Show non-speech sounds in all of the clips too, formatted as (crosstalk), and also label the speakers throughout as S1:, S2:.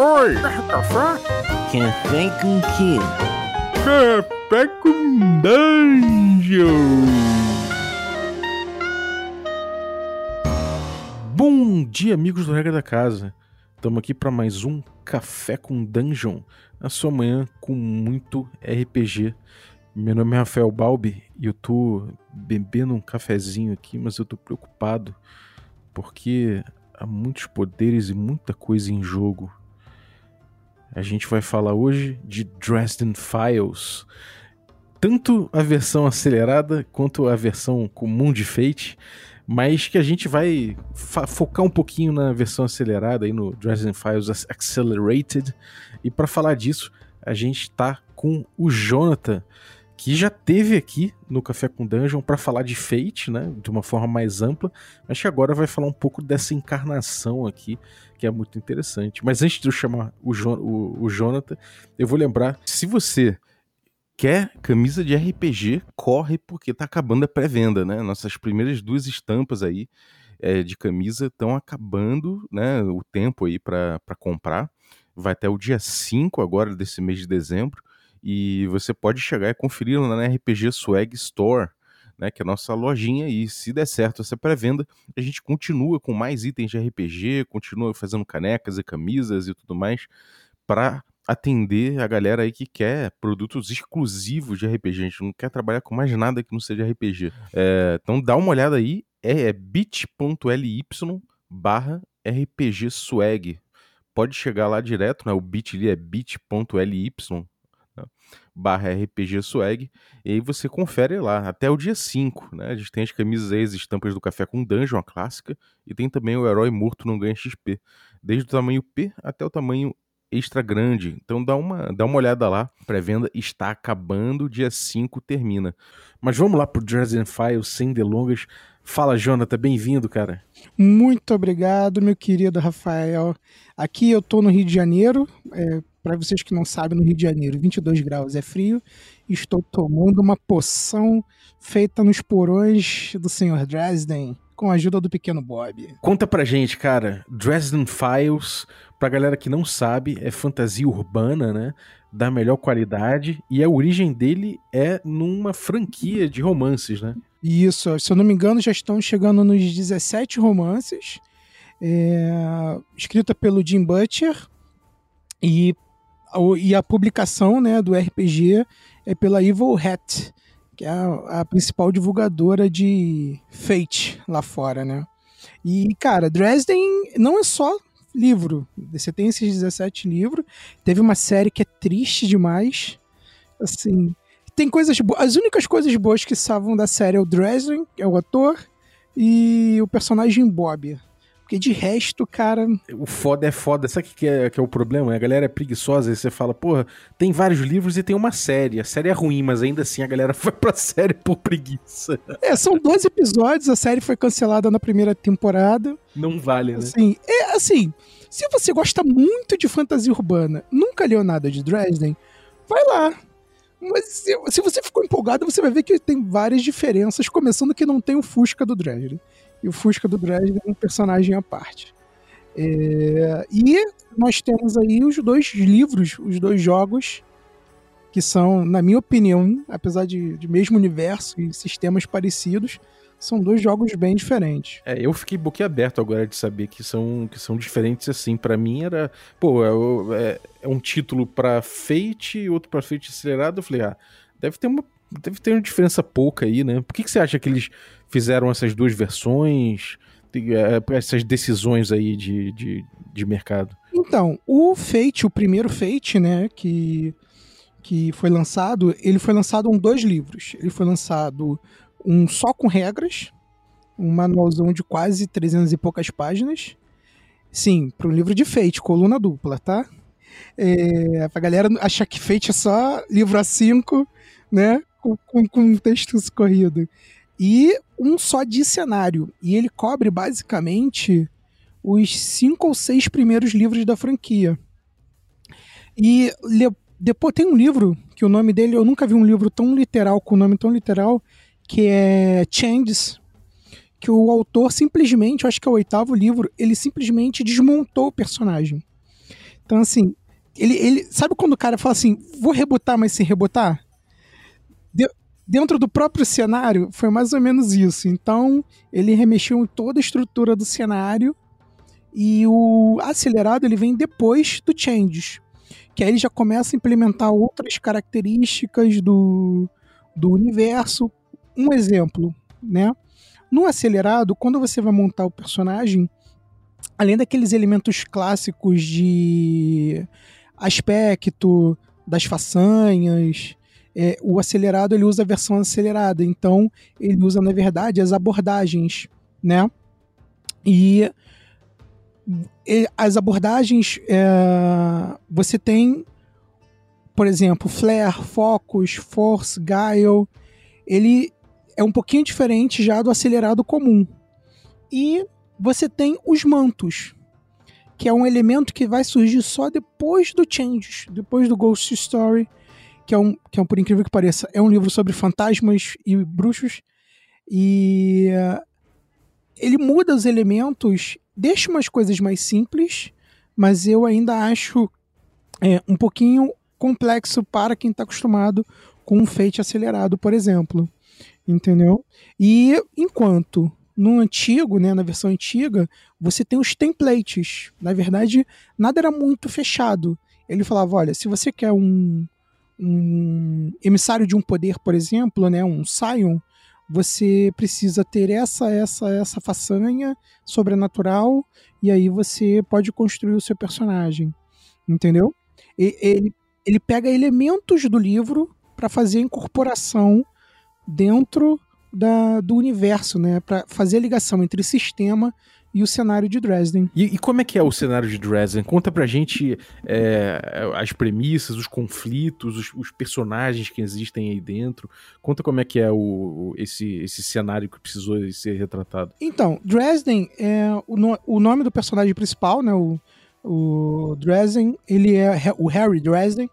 S1: Oi! Café?
S2: Café com quê?
S1: Café com Dungeon! Bom dia, amigos do Regra da Casa. Estamos aqui para mais um Café com Dungeon, na sua manhã com muito RPG. Meu nome é Rafael Balbi e eu tô bebendo um cafezinho aqui, mas eu tô preocupado porque há muitos poderes e muita coisa em jogo. A gente vai falar hoje de Dresden Files. Tanto a versão acelerada quanto a versão comum de Fate, mas que a gente vai focar um pouquinho na versão acelerada aí no Dresden Files Accelerated. E para falar disso, a gente está com o Jonathan, que já teve aqui no Café com Dungeon para falar de Fate, né, de uma forma mais ampla, mas que agora vai falar um pouco dessa encarnação aqui, que é muito interessante. Mas antes de eu chamar o, jo o, o Jonathan, eu vou lembrar, se você quer camisa de RPG, corre porque tá acabando a pré-venda, né? Nossas primeiras duas estampas aí é, de camisa estão acabando, né? O tempo aí para comprar. Vai até o dia 5 agora desse mês de dezembro e você pode chegar e conferir na RPG Swag Store, né, que é a nossa lojinha, e se der certo essa pré-venda, a gente continua com mais itens de RPG, continua fazendo canecas e camisas e tudo mais, para atender a galera aí que quer produtos exclusivos de RPG. A gente não quer trabalhar com mais nada que não seja RPG. É, então dá uma olhada aí, é, é bit.ly barra RPG Swag. Pode chegar lá direto, né? O bit ali é bit.ly barra RPG Swag, e aí você confere lá, até o dia 5, né? A gente tem as camisas aí, as estampas do Café com Dungeon, a clássica, e tem também o Herói Morto Não Ganha XP, desde o tamanho P até o tamanho extra grande. Então dá uma, dá uma olhada lá. Pré-venda está acabando, dia 5 termina. Mas vamos lá pro Dresden Files sem delongas. Fala, Jonathan, bem-vindo, cara.
S3: Muito obrigado, meu querido Rafael. Aqui eu tô no Rio de Janeiro, é, para vocês que não sabem, no Rio de Janeiro, 22 graus é frio. Estou tomando uma poção feita nos porões do Sr. Dresden, com a ajuda do pequeno Bob.
S1: Conta pra gente, cara. Dresden Files, pra galera que não sabe, é fantasia urbana, né? Da melhor qualidade. E a origem dele é numa franquia de romances, né?
S3: Isso, se eu não me engano, já estão chegando nos 17 romances. É, escrita pelo Jim Butcher e e a publicação né, do RPG é pela Evil Hat, que é a, a, principal divulgadora de Fate lá fora, né? E, cara, Dresden não é só livro. Você tem esses 17 livros. Teve uma série que é triste demais. Assim, tem coisas boas. As únicas coisas boas que salvam da série é o Dresden, que é o ator, e o personagem Bob. Porque de resto, cara.
S1: O foda é foda. Sabe o que é, que é o problema? A galera é preguiçosa e você fala, porra, tem vários livros e tem uma série. A série é ruim, mas ainda assim a galera (laughs) foi pra série por preguiça.
S3: É, são 12 episódios, a série foi cancelada na primeira temporada.
S1: Não vale, né?
S3: Assim, é assim. Se você gosta muito de fantasia urbana, nunca leu nada de Dresden, vai lá. Mas se, se você ficou empolgado, você vai ver que tem várias diferenças, começando que não tem o Fusca do Dresden e o Fusca do Dresden é um personagem à parte. É, e nós temos aí os dois livros, os dois jogos, que são, na minha opinião, apesar de, de mesmo universo e sistemas parecidos, são dois jogos bem diferentes.
S1: É, eu fiquei boquiaberto agora de saber que são, que são diferentes assim. para mim era, pô, é, é, é um título para Fate e outro para Fate acelerado. Eu falei, ah, deve ter uma deve ter uma diferença pouca aí, né? Por que, que você acha que eles fizeram essas duas versões, é, essas decisões aí de, de, de mercado?
S3: Então, o Fate, o primeiro Fate, né, que, que foi lançado, ele foi lançado em dois livros. Ele foi lançado um só com regras, um manualzão de quase 300 e poucas páginas. Sim, para um livro de Fate, coluna dupla, tá? É, pra galera achar que Fate é só livro A5, né? com, com, com um texto escorrido. E um só de cenário. E ele cobre basicamente os cinco ou seis primeiros livros da franquia. E depois tem um livro que o nome dele, eu nunca vi um livro tão literal, com o nome tão literal, que é Changes, que o autor simplesmente, acho que é o oitavo livro, ele simplesmente desmontou o personagem. Então, assim, ele, ele. Sabe quando o cara fala assim, vou rebotar, mas sem rebotar? De- dentro do próprio cenário, foi mais ou menos isso. Então, ele remexeu em toda a estrutura do cenário. E o acelerado ele vem depois do Changes. Que aí ele já começa a implementar outras características do, do universo. Um exemplo, né? No acelerado, quando você vai montar o personagem, além daqueles elementos clássicos de aspecto, das façanhas, é, o acelerado ele usa a versão acelerada, então ele usa na verdade as abordagens, né? E, e as abordagens é, você tem, por exemplo, flare, focus, force, guile, ele é um pouquinho diferente já do acelerado comum. E você tem os mantos, que é um elemento que vai surgir só depois do Changes, depois do Ghost Story, que é um, que é um por incrível que pareça, é um livro sobre fantasmas e bruxos. E uh, ele muda os elementos, deixa umas coisas mais simples, mas eu ainda acho é, um pouquinho complexo para quem está acostumado com um fate acelerado, por exemplo. Entendeu? E enquanto no antigo, né, na versão antiga, você tem os templates. Na verdade, nada era muito fechado. Ele falava, olha, se você quer um, um emissário de um poder, por exemplo, né, um Scion, você precisa ter essa, essa, essa façanha sobrenatural e aí você pode construir o seu personagem, entendeu? E, ele, ele pega elementos do livro para fazer a incorporação dentro da, do universo, né? Para fazer a ligação entre o sistema e o cenário de Dresden.
S1: E, e, como é que é o cenário de Dresden? Conta pra gente é, as premissas, os conflitos, os, os, personagens que existem aí dentro. Conta como é que é o, esse, esse cenário que precisou ser retratado.
S3: Então, Dresden é o, no, o nome do personagem principal, né? O, o Dresden, ele é o Harry Dresden.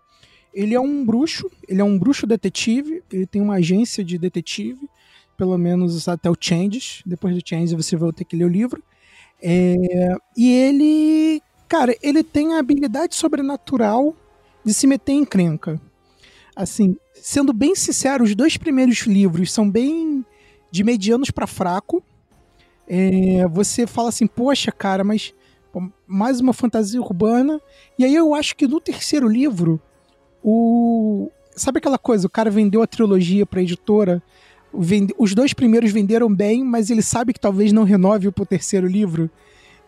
S3: Ele é um bruxo, ele é um bruxo detetive, ele tem uma agência de detetive, pelo menos até o Changes. Depois do Changes você vai ter que ler o livro. É, e ele, cara, ele tem a habilidade sobrenatural de se meter em crenca. Assim, sendo bem sincero, os dois primeiros livros são bem de medianos para fraco. É, você fala assim, poxa, cara, mas mais uma fantasia urbana. E aí eu acho que no terceiro livro, o. Sabe aquela coisa? O cara vendeu a trilogia pra editora. Vende... Os dois primeiros venderam bem, mas ele sabe que talvez não renove pro terceiro livro.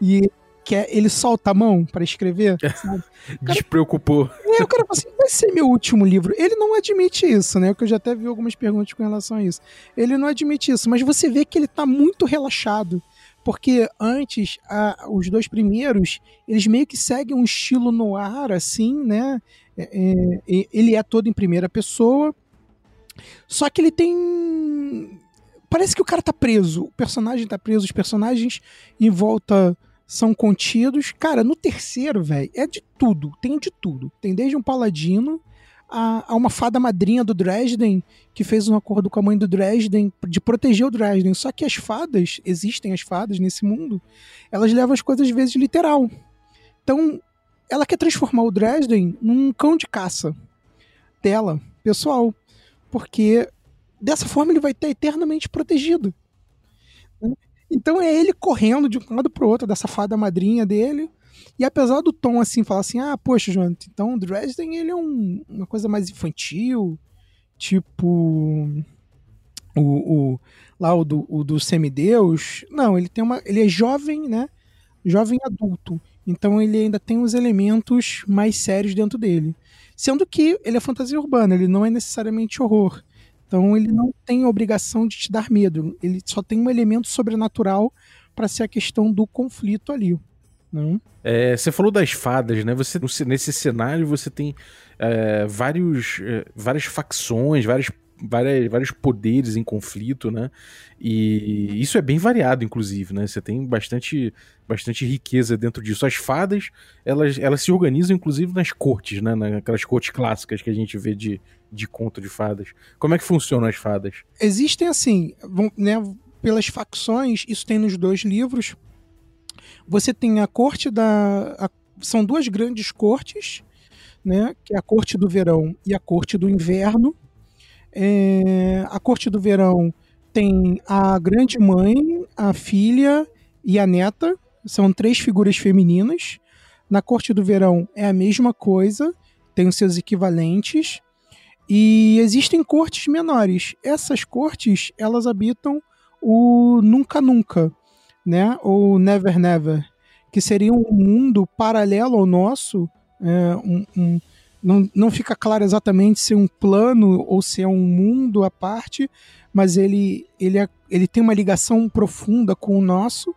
S3: E quer, ele solta a mão para escrever. (laughs) Sabe?
S1: Despreocupou.
S3: É, o cara fala assim: vai ser meu último livro. Ele não admite isso, né? Que eu já até vi algumas perguntas com relação a isso. Ele não admite isso, mas você vê que ele tá muito relaxado. Porque antes, a, os dois primeiros, eles meio que seguem um estilo no ar, assim, né? É, é, ele é todo em primeira pessoa. Só que ele tem. Parece que o cara tá preso. O personagem tá preso, os personagens em volta são contidos. Cara, no terceiro, velho, é de tudo. Tem de tudo. Tem desde um paladino a, a, uma fada madrinha do Dresden que fez um acordo com a mãe do Dresden de proteger o Dresden. Só que as fadas, existem as fadas nesse mundo, elas levam as coisas às vezes literal. Então, ela quer transformar o Dresden num cão de caça dela, pessoal. Porque dessa forma ele vai estar eternamente protegido. Então é ele correndo de um lado pro outro, dessa fada madrinha dele. E apesar do tom assim, falar assim, ah, poxa, Jonathan, então o Dresden ele é um, uma coisa mais infantil, tipo o, o lá o do, o do semideus. Não, ele tem uma, ele é jovem, né? Jovem adulto. Então ele ainda tem os elementos mais sérios dentro dele. Sendo que ele é fantasia urbana, ele não é necessariamente horror. Então ele não tem a obrigação de te dar medo. Ele só tem um elemento sobrenatural para ser a questão do conflito ali. Não?
S1: É, você falou das fadas, né? Você nesse cenário você tem é, vários, é, várias facções, várias, várias, vários poderes em conflito, né? E isso é bem variado, inclusive, né? Você tem bastante, bastante riqueza dentro disso. As fadas, elas, elas se organizam, inclusive, nas cortes, né? Naquelas cortes clássicas que a gente vê de, de conto de fadas. Como é que funcionam as fadas?
S3: Existem, assim, né? Pelas facções, isso tem nos dois livros. Você tem a corte da. A, são duas grandes cortes, né? Que é a corte do verão e a corte do inverno. É, a corte do verão tem a grande mãe, a filha e a neta. São três figuras femininas. Na corte do verão é a mesma coisa, tem os seus equivalentes. E existem cortes menores. Essas cortes, elas habitam o Nunca Nunca, né? Ou Never Never, que seria um mundo paralelo ao nosso, é, um, um, não, não fica claro exatamente se é um plano ou se é um mundo à parte, mas ele, ele, é, ele tem uma ligação profunda com o nosso.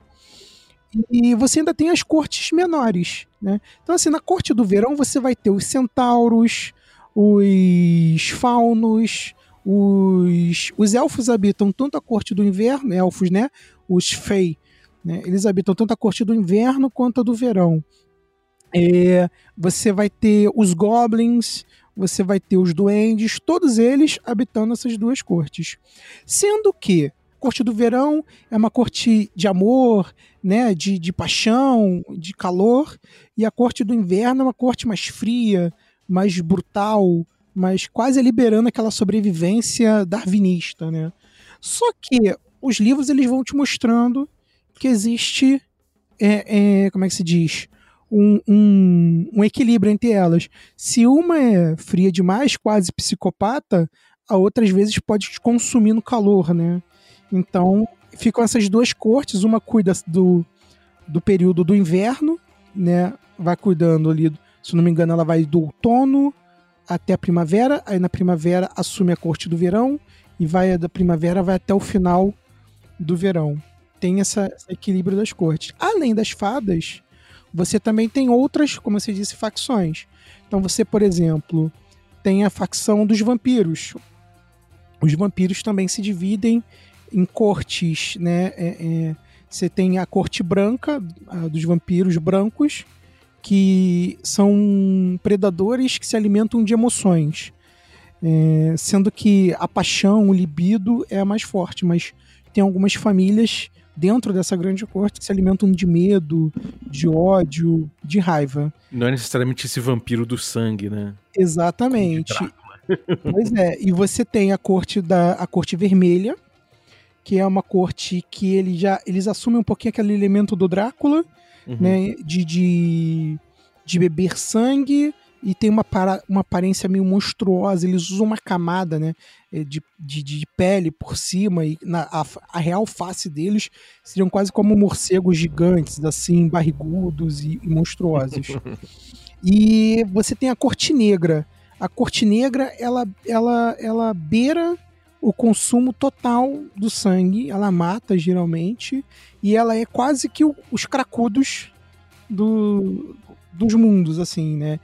S3: E você ainda tem as cortes menores, né? Então, assim, na corte do verão você vai ter os centauros, os faunos, os, os elfos habitam tanto a corte do inverno, elfos, né? Os fei, né? Eles habitam tanto a corte do inverno quanto a do verão. É, você vai ter os goblins, você vai ter os duendes, todos eles habitando essas duas cortes. Sendo que a corte do verão é uma corte de amor, né, de, de paixão, de calor, e a corte do inverno é uma corte mais fria, mais brutal, mas quase liberando aquela sobrevivência darwinista, né? Só que os livros eles vão te mostrando que existe, é, é, como é que se diz, um, um, um, equilíbrio entre elas. Se uma é fria demais, quase psicopata, a outra às vezes pode te consumir no calor, né? Então ficam essas duas cortes, uma cuida do, do período do inverno, né? Vai cuidando ali, se não me engano, ela vai do outono até a primavera, aí na primavera assume a corte do verão e vai da primavera vai até o final do verão. Tem essa, esse equilíbrio das cortes. Além das fadas, você também tem outras, como você disse, facções. Então você, por exemplo, tem a facção dos vampiros. Os vampiros também se dividem em cortes, né? É, é, você tem a corte branca a dos vampiros brancos, que são predadores que se alimentam de emoções. É, sendo que a paixão, o libido é a mais forte, mas tem algumas famílias dentro dessa grande corte que se alimentam de medo, de ódio, de raiva.
S1: Não é necessariamente esse vampiro do sangue, né?
S3: Exatamente. (laughs) pois é, e você tem a corte da a corte vermelha, que é uma corte que ele já eles assumem um pouquinho aquele elemento do Drácula, uhum. né, de, de, de beber sangue e tem uma, para, uma aparência meio monstruosa. Eles usam uma camada né, é, de, de, de pele por cima e na, a, a, real face deles seriam quase como morcegos gigantes, assim, barrigudos e, e monstruosos. (laughs) e você tem a corte negra. A corte negra, ela, ela, ela beira o consumo total do sangue, ela mata geralmente, e ela é quase que o, os cracudos do, dos mundos, assim, né?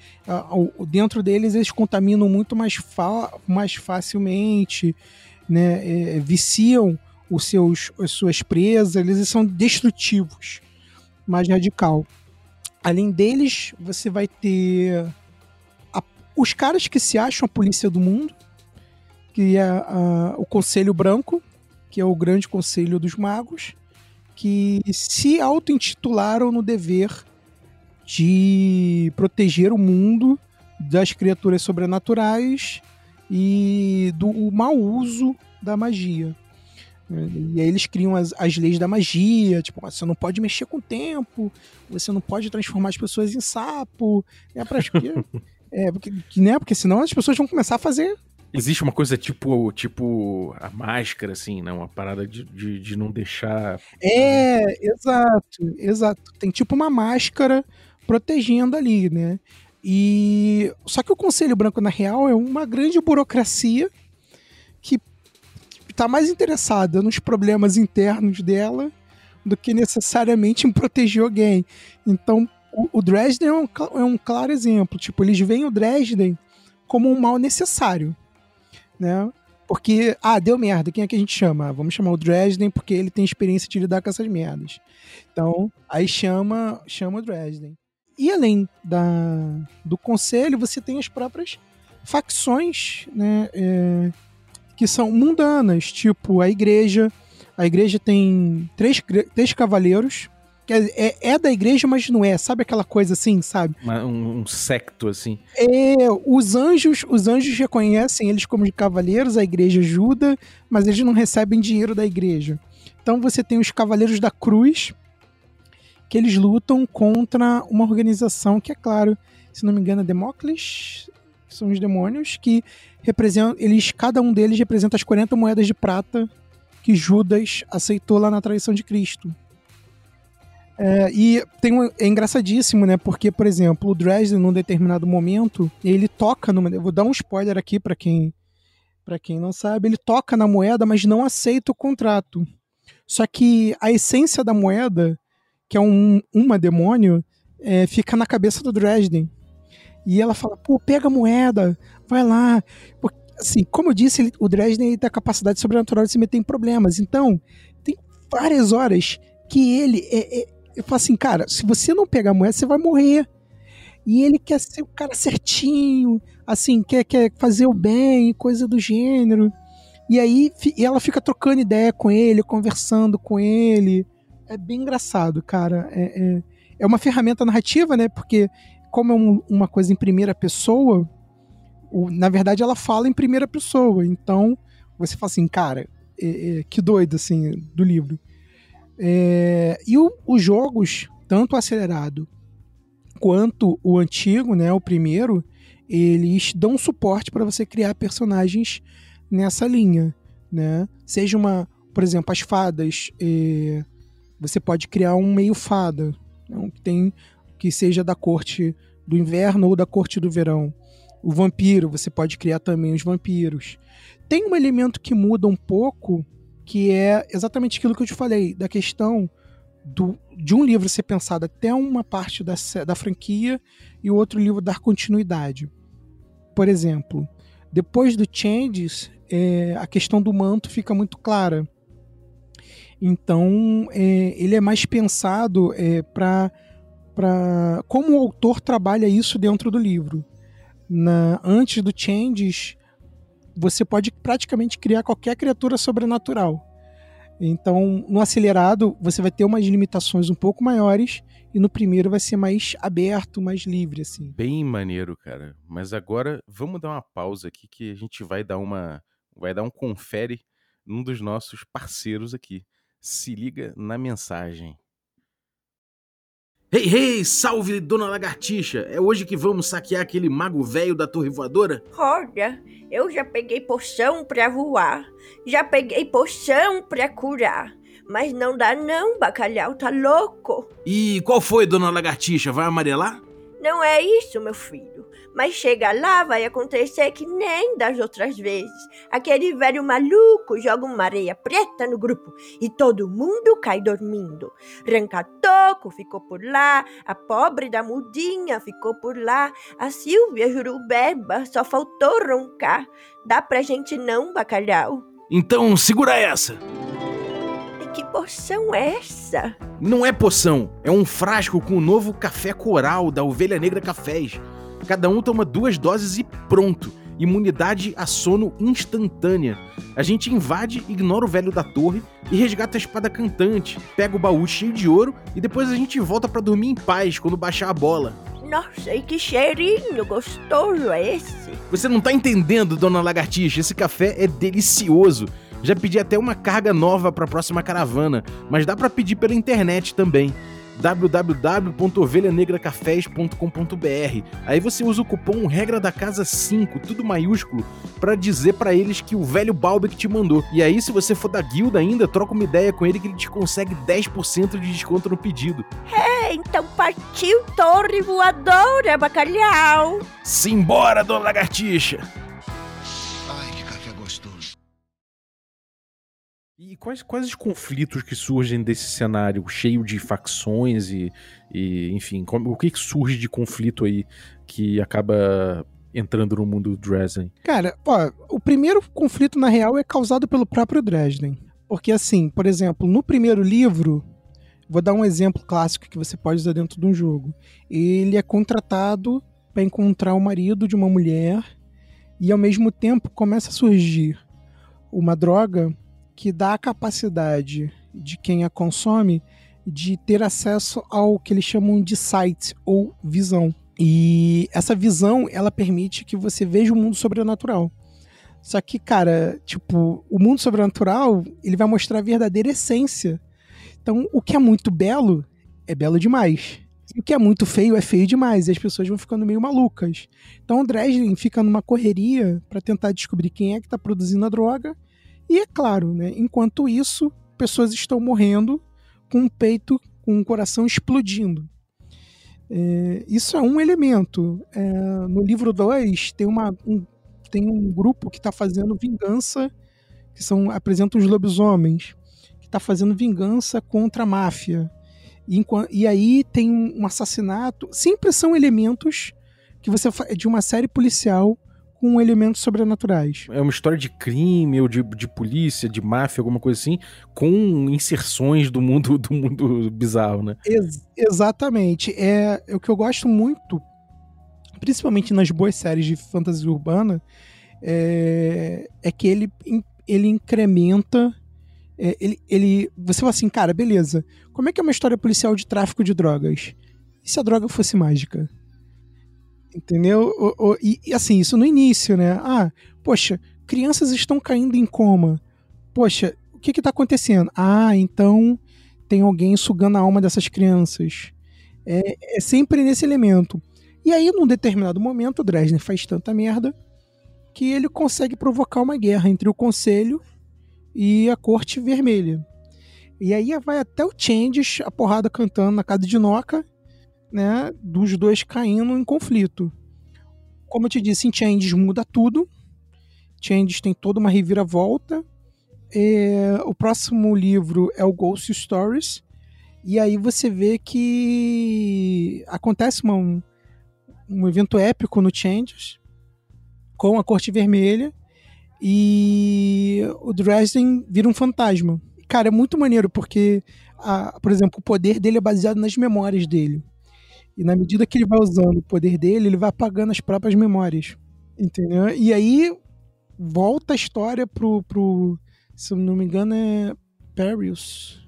S3: Dentro deles eles contaminam muito mais, fa mais facilmente, né? É, viciam os seus, as suas presas, eles são destrutivos, mais radical. Além deles, você vai ter a, os caras que se acham a polícia do mundo, que é a, o Conselho Branco, que é o grande conselho dos magos, que se auto-intitularam no dever de proteger o mundo das criaturas sobrenaturais e do mau uso da magia. E aí eles criam as, as leis da magia, tipo, você não pode mexer com o tempo, você não pode transformar as pessoas em sapo. É pra (laughs) é, porque, né? Porque senão as pessoas vão começar a fazer
S1: Existe uma coisa tipo, tipo a máscara, assim, né? Uma parada de, de, de não deixar.
S3: É, exato, exato. Tem tipo uma máscara protegendo ali, né? E só que o Conselho Branco na real é uma grande burocracia que está mais interessada nos problemas internos dela do que necessariamente em proteger alguém. Então, o, Dresden é um, é um claro exemplo. Tipo, eles veem o Dresden como um mal necessário né? Porque, ah, deu merda, quem é que a gente chama? Vamos chamar o Dresden porque ele tem experiência de lidar com essas merdas. Então, aí chama, chama o Dresden. E além da, do conselho, você tem as próprias facções, né? É, que são mundanas, tipo a igreja. A igreja tem três, três cavaleiros, é, é da igreja, mas não é. Sabe aquela coisa assim, sabe?
S1: Um, um secto, assim.
S3: É, os anjos, os anjos reconhecem eles como cavaleiros, a igreja ajuda, mas eles não recebem dinheiro da igreja. Então você tem os cavaleiros da cruz, que eles lutam contra uma organização que é claro, se não me engano, é Demócles, que são os demônios que representam, eles cada um deles representa as 40 moedas de prata que Judas aceitou lá na traição de Cristo. É, e tem um, é engraçadíssimo, né? Porque, por exemplo, o Dresden, num determinado momento, ele toca numa. Vou dar um spoiler aqui para quem para quem não sabe, ele toca na moeda, mas não aceita o contrato. Só que a essência da moeda, que é um uma demônio, é, fica na cabeça do Dresden. E ela fala: pô, pega a moeda, vai lá. Porque, assim, como eu disse, ele- o Dresden tem a capacidade sobrenatural de se meter em problemas. Então, tem várias horas que ele é, é, eu falo assim, cara, se você não pegar a moeda, você vai morrer. E ele quer ser o cara certinho, assim, quer, quer fazer o bem, coisa do gênero. E aí e ela fica trocando ideia com ele, conversando com ele. É bem engraçado, cara. É, é, é uma ferramenta narrativa, né? Porque, como é um- uma coisa em primeira pessoa, o- na verdade ela fala em primeira pessoa. Então, você fala assim, cara, é- é, que doido, assim, do livro. É, e o- os jogos, tanto o acelerado quanto o antigo, né, o primeiro, eles dão suporte para você criar personagens nessa linha, né? Seja uma, por exemplo, as fadas, é, você pode criar um meio fada, né, um que tem que seja da corte do inverno ou da corte do verão. O vampiro, você pode criar também os vampiros. Tem um elemento que muda um pouco, que é exatamente aquilo que eu te falei, da questão do, de um livro ser pensado até uma parte da, da franquia e o outro livro dar continuidade. Por exemplo, depois do Changes, é, a questão do manto fica muito clara. Então, é, ele é mais pensado é, para como o autor trabalha isso dentro do livro. Na, antes do Changes, você pode praticamente criar qualquer criatura sobrenatural. Então, no acelerado, você vai ter umas limitações um pouco maiores e no primeiro vai ser mais aberto, mais livre, assim.
S1: Bem maneiro, cara. Mas agora vamos dar uma pausa aqui que a gente vai dar uma. Vai dar um confere num dos nossos parceiros aqui. Se liga na mensagem. Hey, hey, salve, dona Lagartixa! É hoje que vamos saquear aquele mago velho da torre voadora?
S4: Olha, eu já peguei poção pra voar, já peguei poção pra curar. Mas não dá não, bacalhau tá louco.
S1: E qual foi, dona Lagartixa? Vai amarelar?
S4: Não é isso, meu filho. Mas chega lá, vai acontecer que nem das outras vezes. Aquele velho maluco joga uma areia preta no grupo e todo mundo cai dormindo. Rancatoco ficou por lá, a pobre da mudinha ficou por lá, a Silvia Jurubeba só faltou roncar. Dá pra gente não, bacalhau?
S1: Então segura essa!
S4: Que poção é essa?
S1: Não é poção, é um frasco com o novo café coral da Ovelha Negra Cafés. Cada um toma duas doses e pronto. Imunidade a sono instantânea. A gente invade, ignora o velho da torre e resgata a espada cantante, pega o baú cheio de ouro e depois a gente volta pra dormir em paz quando baixar a bola.
S4: Nossa, e que cheirinho gostoso é esse?
S1: Você não tá entendendo, dona Lagartixa, esse café é delicioso. Já pedi até uma carga nova pra próxima caravana, mas dá pra pedir pela internet também www.ovelhanegracafés.com.br. Aí você usa o cupom regra da casa 5, tudo maiúsculo, pra dizer pra eles que o velho Balbi que te mandou. E aí se você for da guilda ainda, troca uma ideia com ele que ele te consegue 10% de desconto no pedido.
S4: É, então partiu torre voadora, bacalhau.
S1: Simbora, dona Lagartixa! E quais, quais os conflitos que surgem desse cenário cheio de facções e, e enfim, como- o que, que surge de conflito aí que acaba entrando no mundo do Dresden?
S3: Cara, ó, o primeiro conflito, na real, é causado pelo próprio Dresden. Porque, assim, por exemplo, no primeiro livro, vou dar um exemplo clássico que você pode usar dentro de um jogo. Ele é contratado para encontrar o marido de uma mulher e, ao mesmo tempo, começa a surgir uma droga que dá a capacidade de quem a consome de ter acesso ao que eles chamam de sight ou visão. E essa visão, ela permite que você veja o mundo sobrenatural. Só que, cara, tipo, o mundo sobrenatural, ele vai mostrar a verdadeira essência. Então, o que é muito belo é belo demais. E o que é muito feio é feio demais. E as pessoas vão ficando meio malucas. Então, o Dresden fica numa correria para tentar descobrir quem é que tá produzindo a droga. E é claro, né, enquanto isso, pessoas estão morrendo com o peito, com o coração explodindo. É, isso é um elemento. É, no livro 2 tem uma, um, tem um grupo que está fazendo vingança, que são apresentam os lobisomens, que está fazendo vingança contra a máfia. E, e aí tem um assassinato. Sempre são elementos que você de uma série policial com elementos sobrenaturais.
S1: É uma história de crime ou de, de polícia, de máfia, alguma coisa assim, com inserções do mundo do mundo bizarro, né?
S3: Ex exatamente. É, é o que eu gosto muito principalmente nas boas séries de fantasia urbana, é, é que ele, ele incrementa. É, ele, ele, você fala assim, cara, beleza. Como é que é uma história policial de tráfico de drogas? E se a droga fosse mágica? Entendeu? O, o, e, e assim, isso no início, né? Ah, poxa, crianças estão caindo em coma. Poxa, o que está acontecendo? Ah, então tem alguém sugando a alma dessas crianças. É, é sempre nesse elemento. E aí, num determinado momento, o Dresden faz tanta merda que ele consegue provocar uma guerra entre o Conselho e a Corte Vermelha. E aí vai até o Changes, a porrada cantando na casa de Noca, né? Dos dois caindo em conflito. Como eu te disse, em Changes muda tudo. Changes tem toda uma reviravolta. É, o próximo livro é o Ghost Stories. E aí você vê que acontece uma, um evento épico no Changes com a Corte Vermelha e o Dresden vira um fantasma. Cara, é muito maneiro porque, a, por exemplo, o poder dele é baseado nas memórias dele. E na medida que ele vai usando o poder dele, ele vai apagando as próprias memórias. Entendeu? E aí volta a história pro, pro se não me engano, é Perius.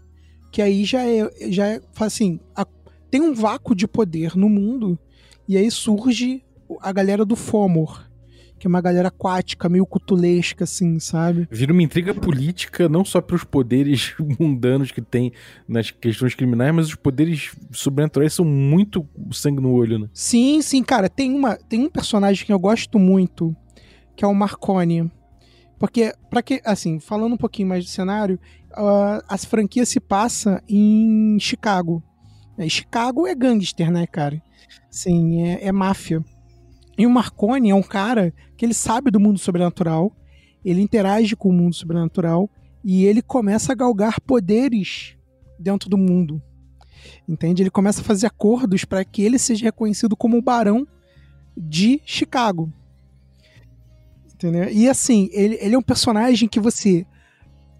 S3: Que aí já é, já é assim, a, tem um vácuo de poder no mundo e aí surge a galera do Fomor, que é uma galera aquática, meio cutulesca, assim, sabe?
S1: Vira uma intriga política, não só para os poderes (laughs) mundanos que tem nas questões criminais, mas os poderes sobrenaturais são muito sangue no olho, né?
S3: Sim, sim, cara. Tem, uma, tem um personagem que eu gosto muito, que é o Marconi. Porque, para que, assim, falando um pouquinho mais do cenário, uh, as franquias se passa em Chicago. E Chicago é gangster, né, cara? Sim, é, é máfia. E o Marconi é um cara que ele sabe do mundo sobrenatural, ele interage com o mundo sobrenatural e ele começa a galgar poderes dentro do mundo. Entende? Ele começa a fazer acordos para que ele seja reconhecido como o barão de Chicago. Entendeu? E assim, ele, ele é um personagem que você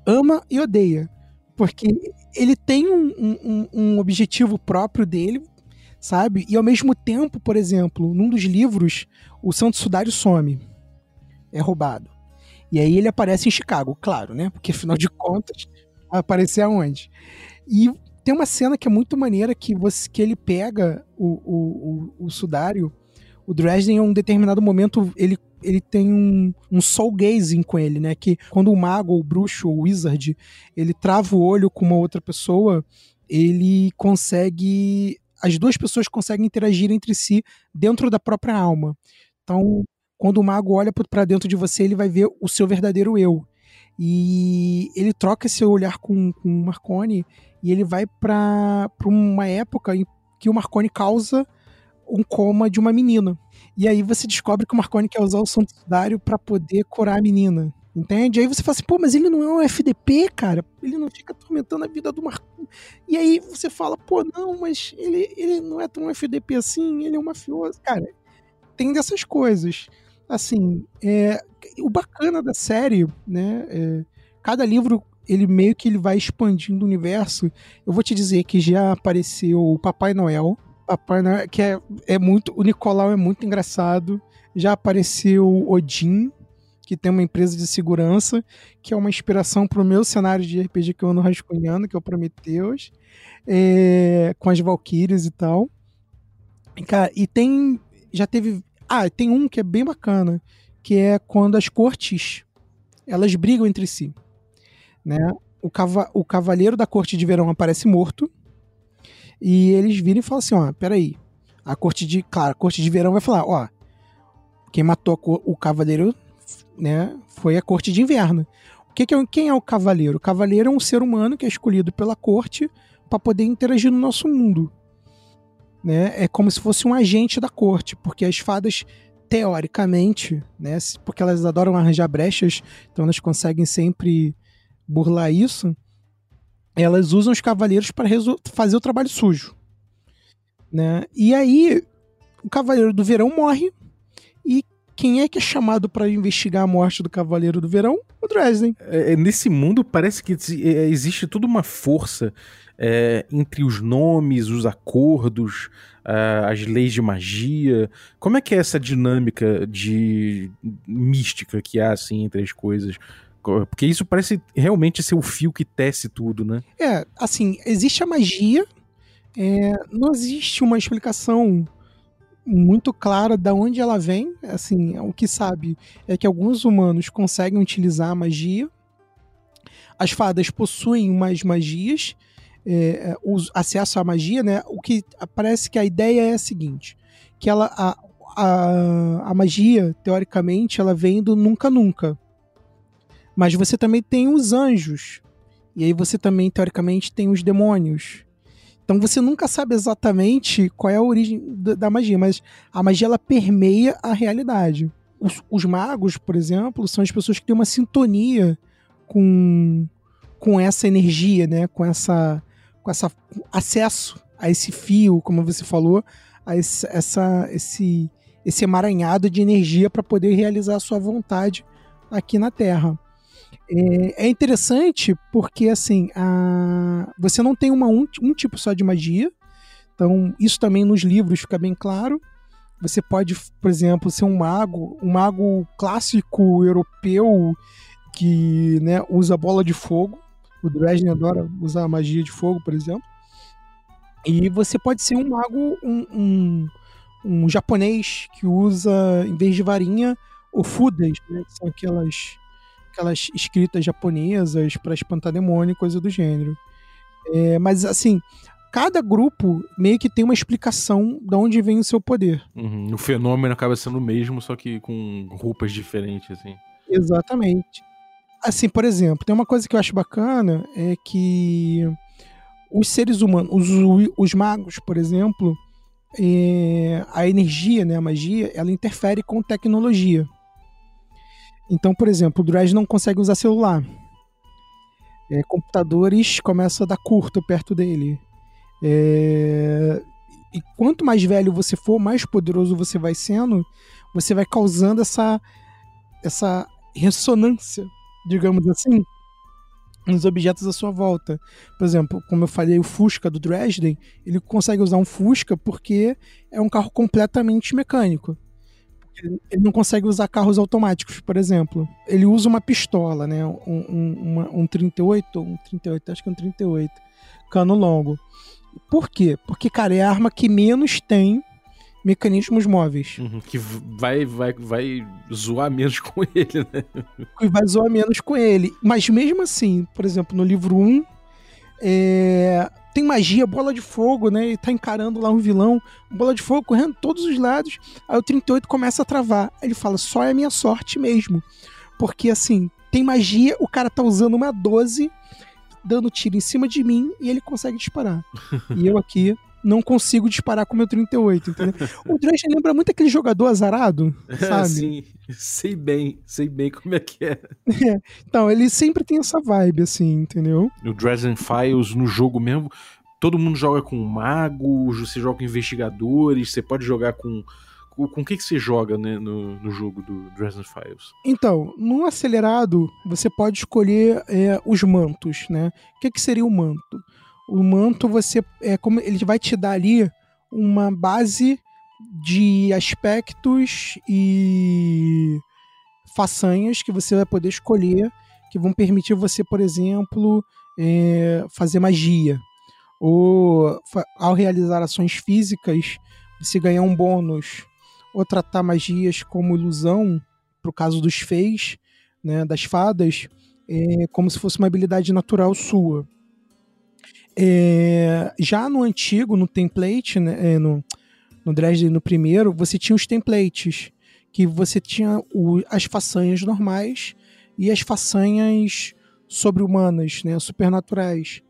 S3: ama e odeia. Porque ele tem um, um, um objetivo próprio dele, sabe? E ao mesmo tempo, por exemplo, num dos livros, o Santo Sudário some. É roubado. E aí ele aparece em Chicago, claro, né? Porque afinal de contas, aparecer aonde? E tem uma cena que é muito maneira que, você, que ele pega o, o, o, o Sudário. O Dresden, em um determinado momento, ele, ele tem um, um soul gazing com ele, né? Que quando o mago, o bruxo, o wizard, ele trava o olho com uma outra pessoa, ele consegue as duas pessoas conseguem interagir entre si dentro da própria alma. Então, quando o mago olha para dentro de você, ele vai ver o seu verdadeiro eu. E ele troca esse olhar com, com o Marconi e ele vai para uma época em que o Marconi causa um coma de uma menina. E aí você descobre que o Marconi quer usar o santo sudário para poder curar a menina. Entende? Aí você fala assim, pô, mas ele não é um FDP, cara. Ele não fica atormentando a vida do Marconi. E aí você fala, pô, não, mas ele, ele não é tão FDP assim, ele é um mafioso. Cara, tem dessas coisas. Assim, é, o bacana da série, né? É, cada livro, ele meio que ele vai expandindo o universo. Eu vou te dizer que já apareceu o Papai Noel. Papai Noel, que é, é muito. O Nicolau é muito engraçado. Já apareceu Odin que tem uma empresa de segurança, que é uma inspiração pro meu cenário de RPG que eu ando rascunhando, que é o Prometheus, é, com as Valkyries e tal. E, cara, e tem. Já teve. Ah, tem um que é bem bacana, que é quando as cortes elas brigam entre si. Né? O, cava, o cavaleiro da corte de verão aparece morto. E eles viram e falam assim: ó, peraí. A corte de. Claro, a corte de verão vai falar: ó, quem matou o cavaleiro né, foi a corte de inverno. O que, que é, quem é o cavaleiro? O cavaleiro é um ser humano que é escolhido pela corte para poder interagir no nosso mundo. Né? É como se fosse um agente da corte, porque as fadas teoricamente, né, porque elas adoram arranjar brechas, então elas conseguem sempre burlar isso. Elas usam os cavaleiros para fazer o trabalho sujo, né? E aí o cavaleiro do verão morre quem é que é chamado para investigar a morte do Cavaleiro do Verão? O Dresden.
S1: É, nesse mundo parece que é, existe toda uma força é, entre os nomes, os acordos, as leis de magia. Como é que é essa dinâmica de mística que há assim entre as coisas? Porque isso parece realmente ser o fio que tece tudo, né?
S3: É, assim, existe a magia, é, não existe uma explicação muito clara da onde ela vem. Assim, o que sabe é que alguns humanos conseguem utilizar a magia. As fadas possuem umas magias, é, o acesso à magia, né? O que parece que a ideia é a seguinte: que ela, a, a, a magia, teoricamente, ela vem do nunca nunca. Mas você também tem os anjos. E aí você também, teoricamente, tem os demônios. Então você nunca sabe exatamente qual é a origem da magia, mas a magia ela permeia a realidade. Os, os, magos, por exemplo, são as pessoas que têm uma sintonia com, com essa energia, né? Com essa com essa acesso a esse fio, como você falou, a esse, essa, esse, esse emaranhado de energia para poder realizar a sua vontade aqui na Terra. É, é interessante porque, assim, a, você não tem uma, um, um tipo só de magia. Então, isso também nos livros fica bem claro. Você pode, por exemplo, ser um mago, um mago clássico europeu que né, usa bola de fogo. O Dresden adora usar magia de fogo, por exemplo. E você pode ser um mago, um, um, um japonês que usa, em vez de varinha, ofudas, né, que são aquelas aquelas escritas japonesas para espantar demônio e coisa do gênero. É, mas assim, cada grupo meio que tem uma explicação de onde vem o seu poder.
S1: Uhum. O fenômeno acaba sendo o mesmo, só que com roupas diferentes, assim.
S3: Exatamente. Assim, por exemplo, tem uma coisa que eu acho bacana é que os seres humanos, os, os magos, por exemplo, é, a energia, né, a magia, ela interfere com tecnologia. Então, por exemplo, o Dredge não consegue usar celular. É, computadores começam a dar curto perto dele. É, e quanto mais velho você for, mais poderoso você vai sendo, você vai causando essa, essa ressonância, digamos assim, nos objetos à sua volta. Por exemplo, como eu falei, o Fusca do Dresden, ele consegue usar um Fusca porque é um carro completamente mecânico. Ele não consegue usar carros automáticos, por exemplo. Ele usa uma pistola, né? Um, um, uma, um 38, um 38, acho que é um 38, cano longo. Por quê? Porque, cara, é a arma que menos tem mecanismos móveis.
S1: Uhum, que vai, vai, vai zoar menos (laughs) com ele, né?
S3: Que vai zoar menos com ele. Mas mesmo assim, por exemplo, no livro 1, é, tem magia, bola de fogo, né? Ele tá encarando lá um vilão, bola de fogo correndo todos os lados. Aí o 38 começa a travar. Ele fala: só é a minha sorte mesmo. Porque assim, tem magia, o cara tá usando uma 12, dando tiro em cima de mim e ele consegue disparar. (laughs) e eu aqui não consigo disparar com o meu 38, entendeu? o Dresden lembra muito aquele jogador azarado, (laughs) sabe?
S1: Sim, sei bem, sei bem como é que é.
S3: é. Então, ele sempre tem essa vibe, assim, entendeu?
S1: No Dresden Files, no jogo mesmo, todo mundo joga com magos, você joga com investigadores, você pode jogar com... Com o que, que você joga né, no, no jogo do Dresden Files?
S3: Então, no acelerado, você pode escolher é, os mantos, né? O que, que seria o manto? O manto você é como ele vai te dar ali uma base de aspectos e façanhas que você vai poder escolher que vão permitir você, por exemplo, é, fazer magia. Ou ao realizar ações físicas, você ganhar um bônus. Ou tratar magias como ilusão, para o caso dos feis, né, das fadas, é, como se fosse uma habilidade natural sua. É, já no antigo, no template, né, é, no, no Dresden, no primeiro, você tinha os templates, que você tinha o, as façanhas normais e as façanhas sobre-humanas, né, supernaturais.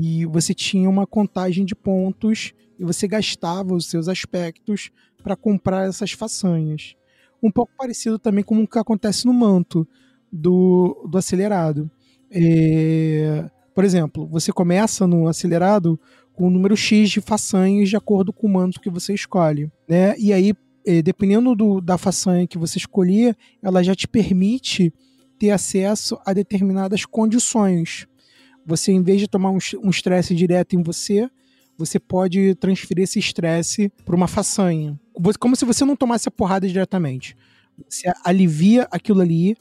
S3: E você tinha uma contagem de pontos e você gastava os seus aspectos para comprar essas façanhas. Um pouco parecido também com o que acontece no manto do, do acelerado. É, por exemplo, você começa no acelerado com o número X de façanhas de acordo com o manto que você escolhe. Né? E aí, é, dependendo do, da façanha que você escolher, ela já te permite ter acesso a determinadas condições. Você, em vez de tomar um estresse direto em você, você pode transferir esse estresse para uma façanha. Como se você não tomasse a porrada diretamente. Você alivia aquilo ali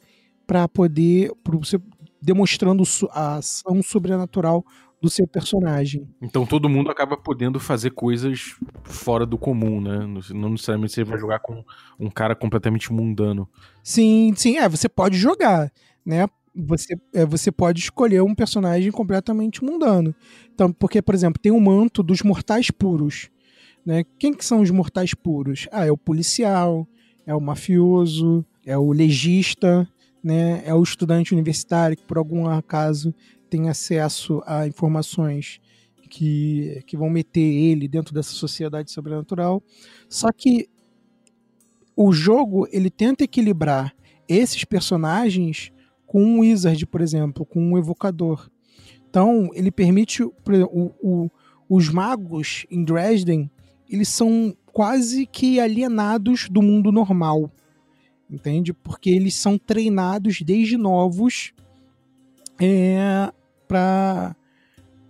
S3: para poder. Pra você, demonstrando a ação sobrenatural do seu personagem.
S1: Então todo mundo acaba podendo fazer coisas fora do comum, né? Não necessariamente você vai jogar com um cara completamente mundano.
S3: Sim, sim, é, você pode jogar, né? Você, é, você pode escolher um personagem completamente mundano. Então, porque, por exemplo, tem o manto dos mortais puros. Né? Quem que são os mortais puros? Ah, é o policial, é o mafioso, é o legista, né? é o estudante universitário que, por algum acaso, tem acesso a informações que, que vão meter ele dentro dessa sociedade sobrenatural. Só que o jogo ele tenta equilibrar esses personagens com um wizard, por exemplo, com um evocador. Então ele permite o, o, os magos em Dresden eles são quase que alienados do mundo normal, entende? Porque eles são treinados desde novos é, para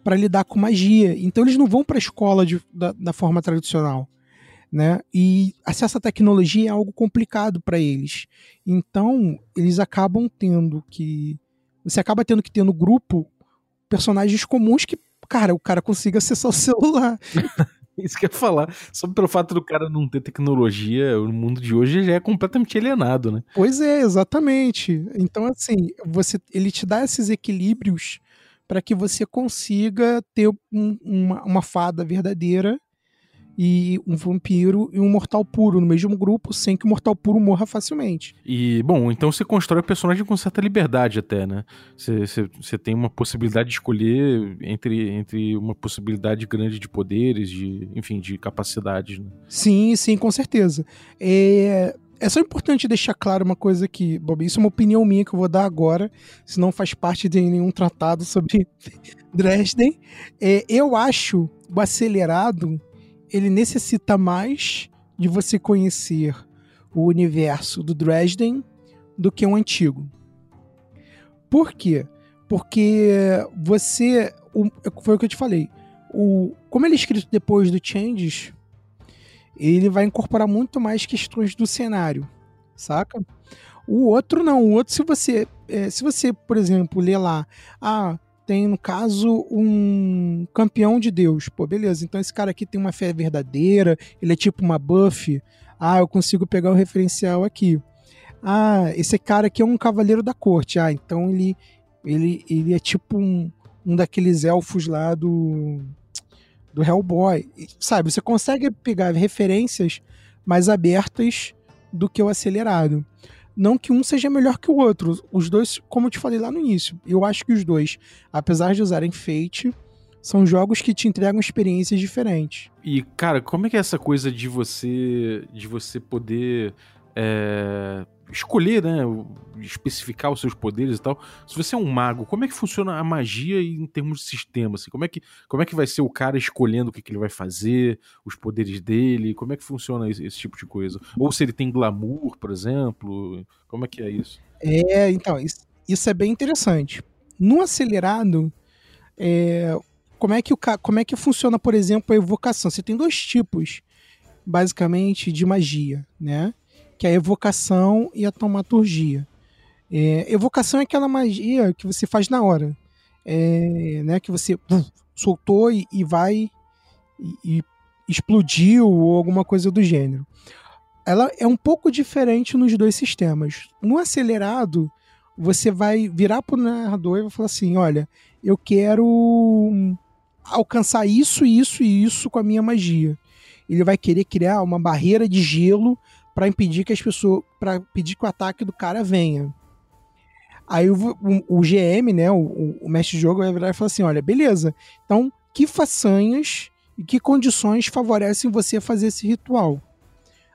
S3: para lidar com magia. Então eles não vão para a escola de, da, da, forma tradicional, né? E acesso à tecnologia é algo complicado para eles. Então eles acabam tendo que você acaba tendo que ter no grupo personagens comuns que, cara, o cara consiga acessar o (laughs) celular. (laughs)
S1: Isso que eu ia falar. Só pelo fato do cara não ter tecnologia, o mundo de hoje já é completamente alienado, né?
S3: Pois é, exatamente. Então, assim, você, ele te dá esses equilíbrios para que você consiga ter um, uma, uma fada verdadeira e um vampiro e um mortal puro no mesmo grupo, sem que o mortal puro morra facilmente.
S1: E, bom, então você constrói o personagem com certa liberdade até, né? Você, você, você tem uma possibilidade de escolher entre, entre uma possibilidade grande de poderes, de, enfim, de capacidades, né?
S3: Sim, sim, com certeza. É, é só importante deixar claro uma coisa aqui, Bob. Isso é uma opinião minha que eu vou dar agora, se não faz parte de nenhum tratado sobre (laughs) Dresden. É, eu acho o acelerado ele necessita mais de você conhecer o universo do Dresden do que um antigo. Por quê? Porque você. O, foi o que eu te falei. O, como ele é escrito depois do Changes, ele vai incorporar muito mais questões do cenário, saca? O outro não. O outro, se você, é, se você, por exemplo, ler lá, ah, tem, no caso, um campeão de Deus. Pô, beleza. Então esse cara aqui tem uma fé verdadeira, ele é tipo uma buff. Ah, eu consigo pegar o referencial aqui. Ah, esse cara aqui é um cavaleiro da corte. Ah, então ele, ele, ele é tipo um, um daqueles elfos lá do, do Hellboy. Sabe, você consegue pegar referências mais abertas do que o acelerado. Não que um seja melhor que o outro. Os dois, como eu te falei lá no início, eu acho que os dois, apesar de usarem Fate, são jogos que te entregam experiências diferentes.
S1: E, cara, como é que é essa coisa de você de você poder é, escolher, né, especificar os seus poderes e tal. Se você é um mago, como é que funciona a magia em termos de sistema? Assim? Como, é que, como é que vai ser o cara escolhendo o que, que ele vai fazer, os poderes dele? Como é que funciona esse, esse, tipo de coisa? Ou se ele tem glamour, por exemplo? Como é que é isso?
S3: É, então, isso, isso é bem interessante. No acelerado, é, como, é que o, como é que funciona, por exemplo, a evocação? Você tem dois tipos, basicamente, de magia, né? Que é a evocação e a taumaturgia. É, evocação é aquela magia que você faz na hora, é, né, que você soltou e, e vai e, e explodiu ou alguma coisa do gênero. Ela é um pouco diferente nos dois sistemas. No acelerado, você vai virar para o narrador e vai falar assim: olha, eu quero alcançar isso, isso e isso com a minha magia. Ele vai querer criar uma barreira de gelo para impedir que as pessoas, para impedir que o ataque do cara venha. Aí o, o, o GM, né, o, o, mestre de jogo vai virar e falar assim: olha, beleza. Então, que façanhas e que condições favorecem você a fazer esse ritual?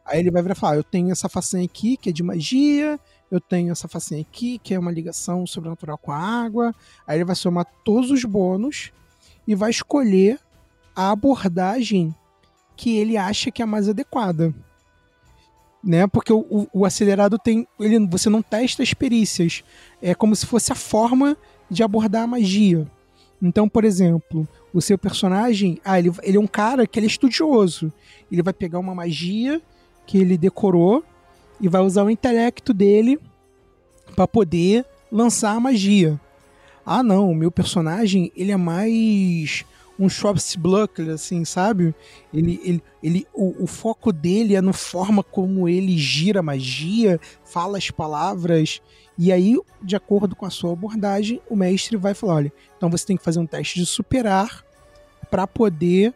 S3: Aí ele vai virar e falar: eu tenho essa façanha aqui que é de magia, eu tenho essa façanha aqui que é uma ligação sobrenatural com a água. Aí ele vai somar todos os bônus e vai escolher a abordagem que ele acha que é mais adequada. Né? Porque o, o, acelerado tem. Ele, você não testa as perícias. É como se fosse a forma de abordar a magia. Então, por exemplo, o seu personagem, ah, ele, ele é um cara que é estudioso. Ele vai pegar uma magia que ele decorou e vai usar o intelecto dele para poder lançar a magia. Ah, não, o meu personagem, ele é mais um Schwabsblucker, assim, sabe? Ele, ele, ele, o, o, foco dele é na forma como ele gira magia, fala as palavras. E aí, de acordo com a sua abordagem, o mestre vai falar: olha, então você tem que fazer um teste de superar para poder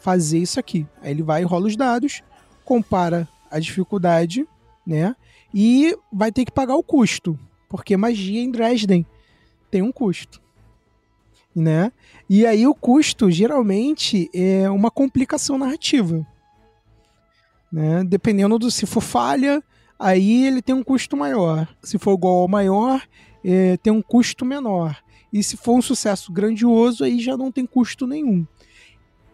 S3: fazer isso aqui. Aí ele vai rola os dados, compara a dificuldade, né? E vai ter que pagar o custo, porque magia em Dresden tem um custo né? E aí o custo geralmente é uma complicação narrativa, né? Dependendo do se for falha, aí ele tem um custo maior. Se for igual ao maior, é, tem um custo menor. E se for um sucesso grandioso, aí já não tem custo nenhum.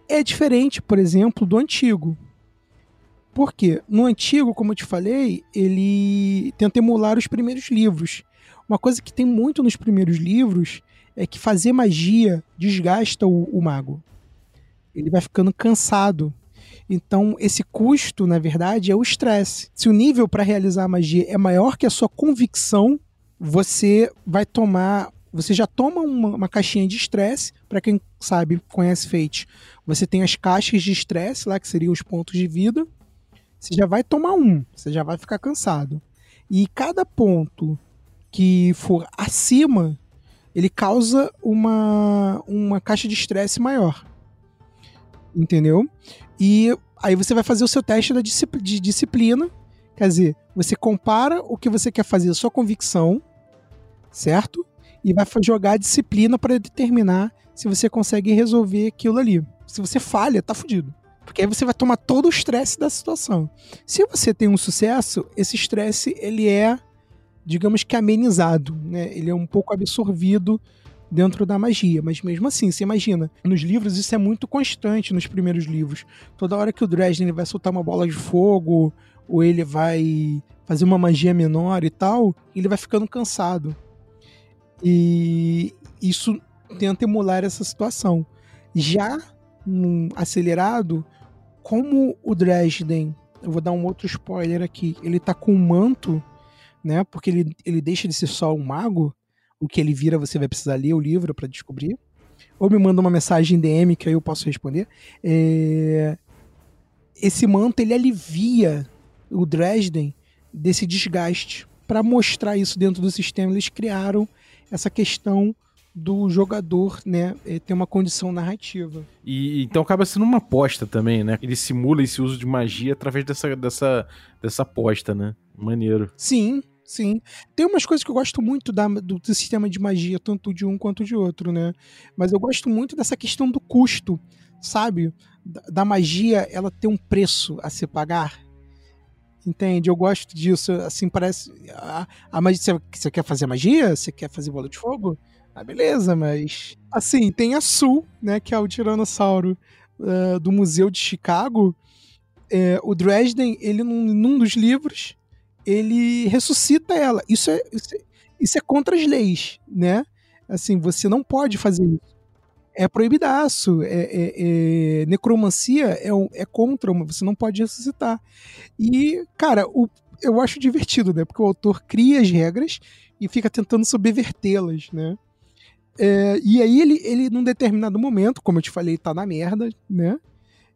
S3: É diferente, por exemplo, do antigo. Por quê? No antigo, como eu te falei, ele tenta emular os primeiros livros. Uma coisa que tem muito nos primeiros livros é que fazer magia desgasta o, o mago. Ele vai ficando cansado. Então, esse custo, na verdade, é o estresse. Se o nível para realizar a magia é maior que a sua convicção, você vai tomar. Você já toma uma, uma caixinha de estresse. Para quem sabe, conhece Fate, você tem as caixas de estresse lá, que seriam os pontos de vida. Você já vai tomar um, você já vai ficar cansado. E cada ponto que for acima ele causa uma, uma caixa de estresse maior. Entendeu? E aí você vai fazer o seu teste da de disciplina. Quer dizer, você compara o que você quer fazer, a sua convicção, certo? E vai jogar a disciplina para determinar se você consegue resolver aquilo ali. Se você falha, tá fudido. Porque aí você vai tomar todo o estresse da situação. Se você tem um sucesso, esse estresse ele é digamos que amenizado, né? Ele é um pouco absorvido dentro da magia, mas mesmo assim, você imagina, nos livros isso é muito constante nos primeiros livros. Toda hora que o Dresden vai soltar uma bola de fogo ou ele vai fazer uma magia menor e tal, ele vai ficando cansado. E isso tenta emular essa situação. Já acelerado, como o Dresden, eu vou dar um outro spoiler aqui, ele tá com um manto né? Porque ele, ele deixa de ser só um mago. O que ele vira, você vai precisar ler o livro para descobrir. Ou me manda uma mensagem DM que aí eu posso responder. É... Esse manto ele alivia o Dresden desse desgaste. Para mostrar isso dentro do sistema, eles criaram essa questão do jogador, né, é, ter uma condição narrativa.
S1: E então acaba sendo uma aposta também, né? Ele simula esse uso de magia através dessa dessa dessa aposta, né? Maneiro.
S3: Sim, Sim. Tem umas coisas que eu gosto muito da, do, do, sistema de magia, tanto de um quanto de outro, né? Mas eu gosto muito dessa questão do custo, sabe? Da, da magia, ela tem um preço a se pagar. Entende? Eu gosto disso. Assim, parece. A, a magia. Você, quer fazer magia? Você quer fazer bola de fogo? Ah, beleza, mas. Assim, tem a Sul, né? Que é o tiranossauro uh, do Museu de Chicago. É, o Dresden, ele num, num dos livros ele ressuscita ela. Isso é, isso é, isso é contra as leis, né? Assim, você não pode fazer isso. É proibidaço. É, é, é necromancia é, é contra, você não pode ressuscitar. E, cara, o, eu acho divertido, né? Porque o autor cria as regras e fica tentando subvertê-las, né? É, e aí ele, ele, num determinado momento, como eu te falei, tá na merda, né?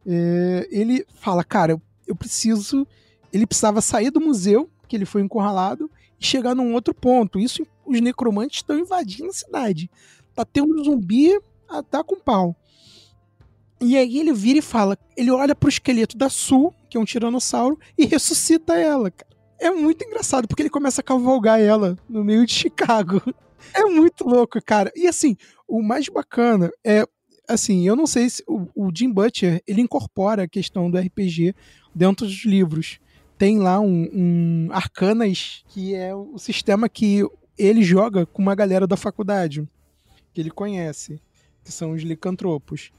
S3: É, ele fala, cara, eu, eu preciso. Ele precisava sair do museu, que ele foi encurralado, e chegar num outro ponto. Isso os necromantes estão invadindo a cidade. Tá tendo um zumbi, ah, tá com pau. E aí ele vira e fala, ele olha pro esqueleto da Sul, que é um tiranossauro, e ressuscita ela, cara. É muito engraçado, porque ele começa a cavalgar ela no meio de (laughs) Chicago. É muito louco, cara. E assim, o mais bacana é, assim, eu não sei se o, o Jim Butcher, ele incorpora a questão do RPG dentro dos livros. Tem lá um, um Arcanas, que é o sistema que ele joga com uma galera da faculdade, que ele conhece, que são os licantropos.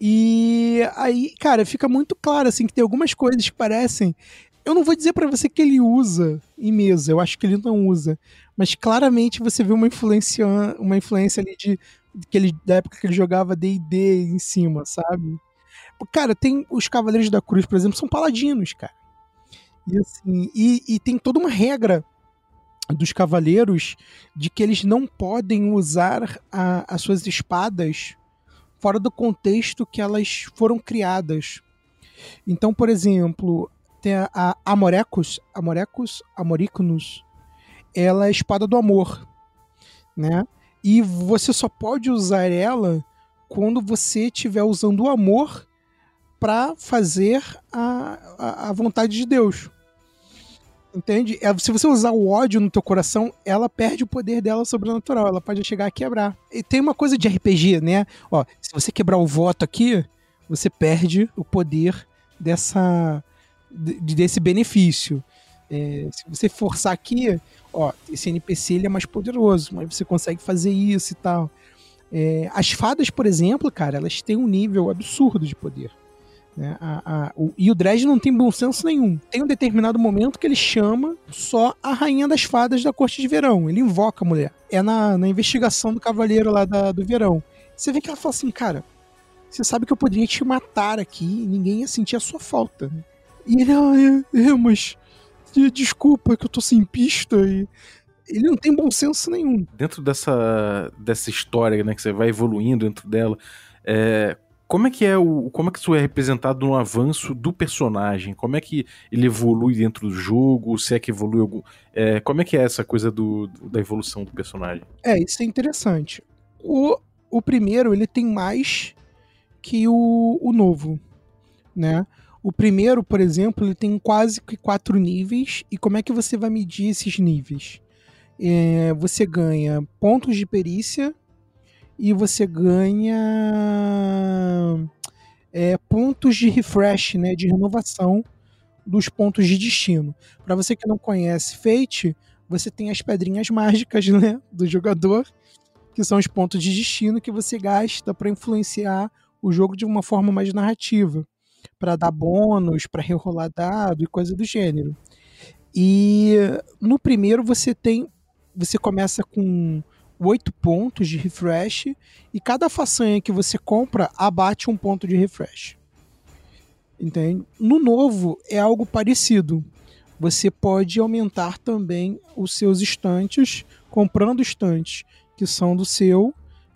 S3: E aí, cara, fica muito claro assim que tem algumas coisas que parecem eu não vou dizer para você que ele usa em mesa, eu acho que ele não usa, mas claramente você vê uma influência, uma influência ali de que ele, da época que ele jogava D&D em cima, sabe? Cara, tem os Cavaleiros da Cruz, por exemplo, são paladinos, cara. E assim, e, e tem toda uma regra dos cavaleiros de que eles não podem usar a, as suas espadas fora do contexto que elas foram criadas. Então, por exemplo, tem a, a Amorecus, Amorecus, ela é a espada do amor, né? E você só pode usar ela quando você estiver usando o amor para fazer a, a, a, vontade de Deus. Entende? É, se você usar o ódio no teu coração, ela perde o poder dela sobrenatural. Ela pode chegar a quebrar. E tem uma coisa de RPG, né? Ó, se você quebrar o voto aqui, você perde o poder dessa de, desse benefício. É, se você forçar aqui, ó, esse NPC ele é mais poderoso, mas você consegue fazer isso e tal. É, as fadas, por exemplo, cara, elas têm um nível absurdo de poder. Né? A, a, o, e o Dredd não tem bom senso nenhum. Tem um determinado momento que ele chama só a rainha das fadas da corte de verão. Ele invoca a mulher. É na, na investigação do cavaleiro lá da, do verão. Você vê que ela fala assim, cara, você sabe que eu poderia te matar aqui e ninguém ia sentir a sua falta. Né? E ele, ah, é, é, mas desculpa que eu tô sem pista e ele não tem bom senso nenhum.
S1: Dentro dessa, dessa história, né, que você vai evoluindo dentro dela, é, como é que é o como é que isso é representado no avanço do personagem? Como é que ele evolui dentro do jogo? Se é que evolui algum, é, como é que é essa coisa do, da evolução do personagem?
S3: É, isso é interessante. O, o primeiro ele tem mais que o, o novo, né? O primeiro, por exemplo, ele tem quase que quatro níveis. E como é que você vai medir esses níveis? É, você ganha pontos de perícia e você ganha é, pontos de refresh, né, de renovação dos pontos de destino. Para você que não conhece Fate, você tem as pedrinhas mágicas (laughs) né, do jogador, que são os pontos de destino que você gasta para influenciar o jogo de uma forma mais narrativa para dar bônus, para rerolar dado e coisa do gênero. E no primeiro você tem. Você começa com oito pontos de refresh e cada façanha que você compra abate um ponto de refresh. Entende? No novo é algo parecido. Você pode aumentar também os seus estantes comprando estantes que são do seu,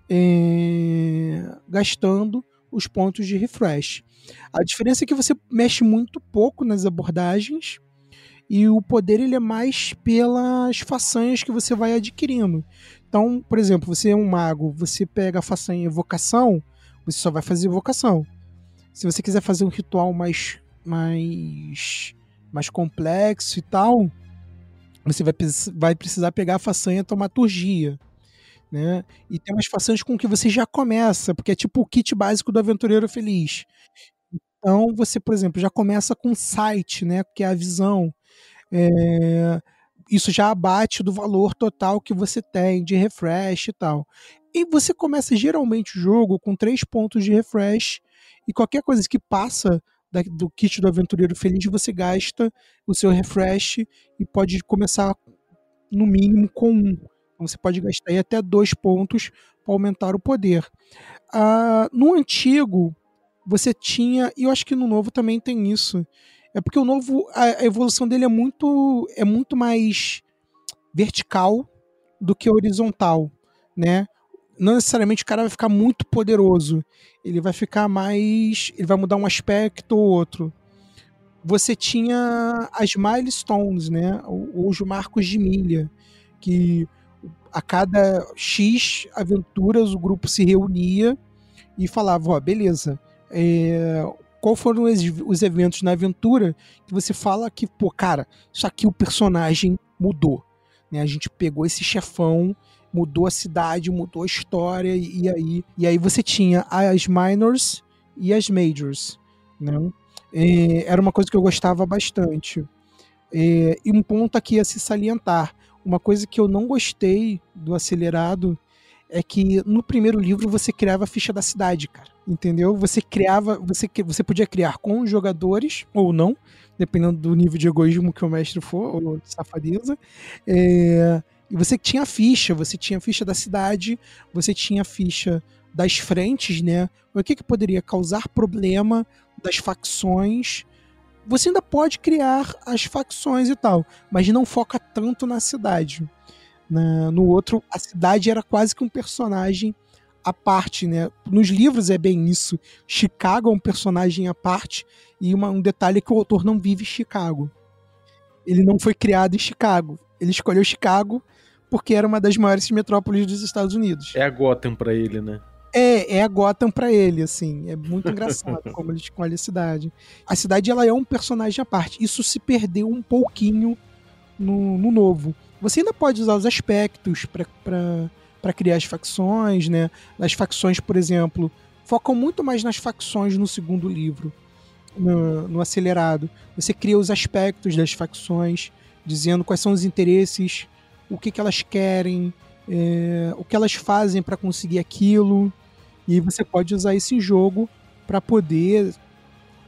S3: é, gastando os pontos de refresh. A diferença é que você mexe muito pouco nas abordagens e o poder ele é mais pelas façanhas que você vai adquirindo. Então, por exemplo, você é um mago, você pega a façanha evocação, você só vai fazer evocação. Se você quiser fazer um ritual mais mais mais complexo e tal, você vai, vai precisar pegar a façanha taumaturgia. Né? E tem umas façanhas com que você já começa, porque é tipo o kit básico do aventureiro feliz. Então, você, por exemplo, já começa com site, né, que é a visão. É, isso já abate do valor total que você tem de refresh e tal. E você começa geralmente o jogo com três pontos de refresh e qualquer coisa que passa da, do kit do aventureiro feliz você gasta o seu refresh e pode começar no mínimo com um. Então, você pode gastar até dois pontos para aumentar o poder. Ah, no antigo, você tinha, e eu acho que no novo também tem isso. É porque o novo, a, evolução dele é muito, é muito mais vertical do que horizontal, né? Não necessariamente o cara vai ficar muito poderoso, ele vai ficar mais, ele vai mudar um aspecto ou outro. Você tinha as milestones, né? Ou os marcos de milha, que a cada X aventuras o grupo se reunia e falava, ó, beleza, é, qual foram os, os, eventos na aventura que você fala que, pô, cara, isso aqui o personagem mudou. Né? A gente pegou esse chefão, mudou a cidade, mudou a história, e, e aí, e aí você tinha as minors e as majors. Né? É, era uma coisa que eu gostava bastante. É, e um ponto aqui a se salientar. Uma coisa que eu não gostei do acelerado é que no primeiro livro você criava a ficha da cidade, cara. Entendeu? Você criava, você, você podia criar com os jogadores ou não, dependendo do nível de egoísmo que o mestre for, ou de safadeza. É, e você tinha ficha, você tinha ficha da cidade, você tinha ficha das frentes, né? O que, que poderia causar problema das facções. Você ainda pode criar as facções e tal, mas não foca tanto na cidade. Na, no outro, a cidade era quase que um personagem à parte, né? Nos livros é bem isso. Chicago é um personagem à parte e uma, um detalhe é que o autor não vive em Chicago. Ele não foi criado em Chicago. Ele escolheu Chicago porque era uma das maiores metrópoles dos Estados Unidos.
S1: É a Gotham para ele, né?
S3: É, é a Gotham para ele, assim. É muito engraçado (laughs) como ele escolhe a cidade. A cidade ela é um personagem à parte. Isso se perdeu um pouquinho no, no novo. Você ainda pode usar os aspectos para criar as facções, né? As facções, por exemplo, focam muito mais nas facções no segundo livro, no, no acelerado. Você cria os aspectos das facções, dizendo quais são os interesses, o que, que elas querem, é, o que elas fazem para conseguir aquilo. E você pode usar esse jogo para poder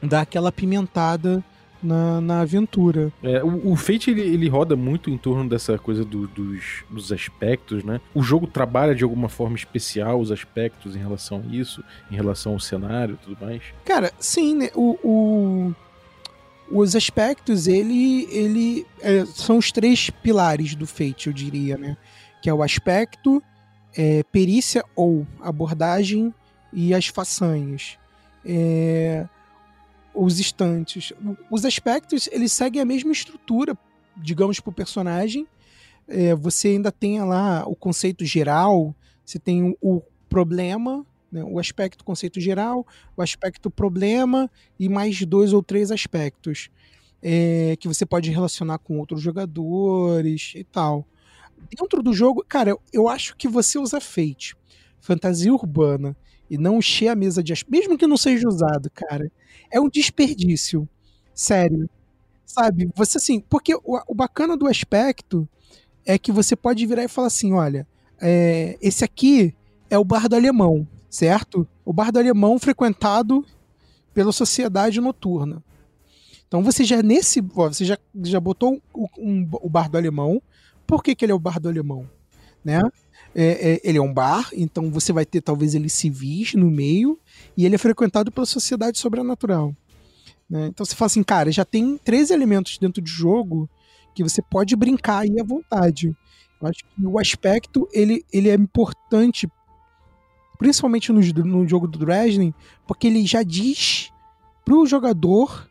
S3: dar aquela pimentada na, na aventura.
S1: É, o, o Fate ele, ele roda muito em torno dessa coisa do, dos, dos aspectos, né? O jogo trabalha de alguma forma especial os aspectos em relação a isso, em relação ao cenário e tudo mais.
S3: Cara, sim, né? O, o os aspectos ele ele é, são os três pilares do Fate, eu diria, né? Que é o aspecto, é, perícia ou abordagem e as façanhas. É, os estantes. Os aspectos, eles seguem a mesma estrutura, digamos, para o personagem. É, você ainda tem lá o conceito geral, você tem o problema, né, o aspecto conceito geral, o aspecto problema e mais dois ou três aspectos é, que você pode relacionar com outros jogadores e tal. Dentro do jogo, cara, eu, eu acho que você usa Fate, fantasia urbana e não encher a mesa de mesmo que não seja usado, cara, é um desperdício. Sério. Sabe? Você assim, porque o, o bacana do aspecto é que você pode virar e falar assim: olha, é, esse aqui é o bardo alemão, certo? O bardo alemão frequentado pela sociedade noturna. Então você já nesse. Você já, já botou um, o bardo alemão. Por que, que ele é o bardo alemão? Né? É, é, ele é um bar, então você vai ter talvez ele civis no meio, e ele é frequentado pela sociedade sobrenatural. Né? Então você fala assim, cara, já tem três elementos dentro do jogo que você pode brincar aí à vontade. Eu acho que o aspecto ele, ele é importante, principalmente no, no jogo do Dresden, porque ele já diz pro jogador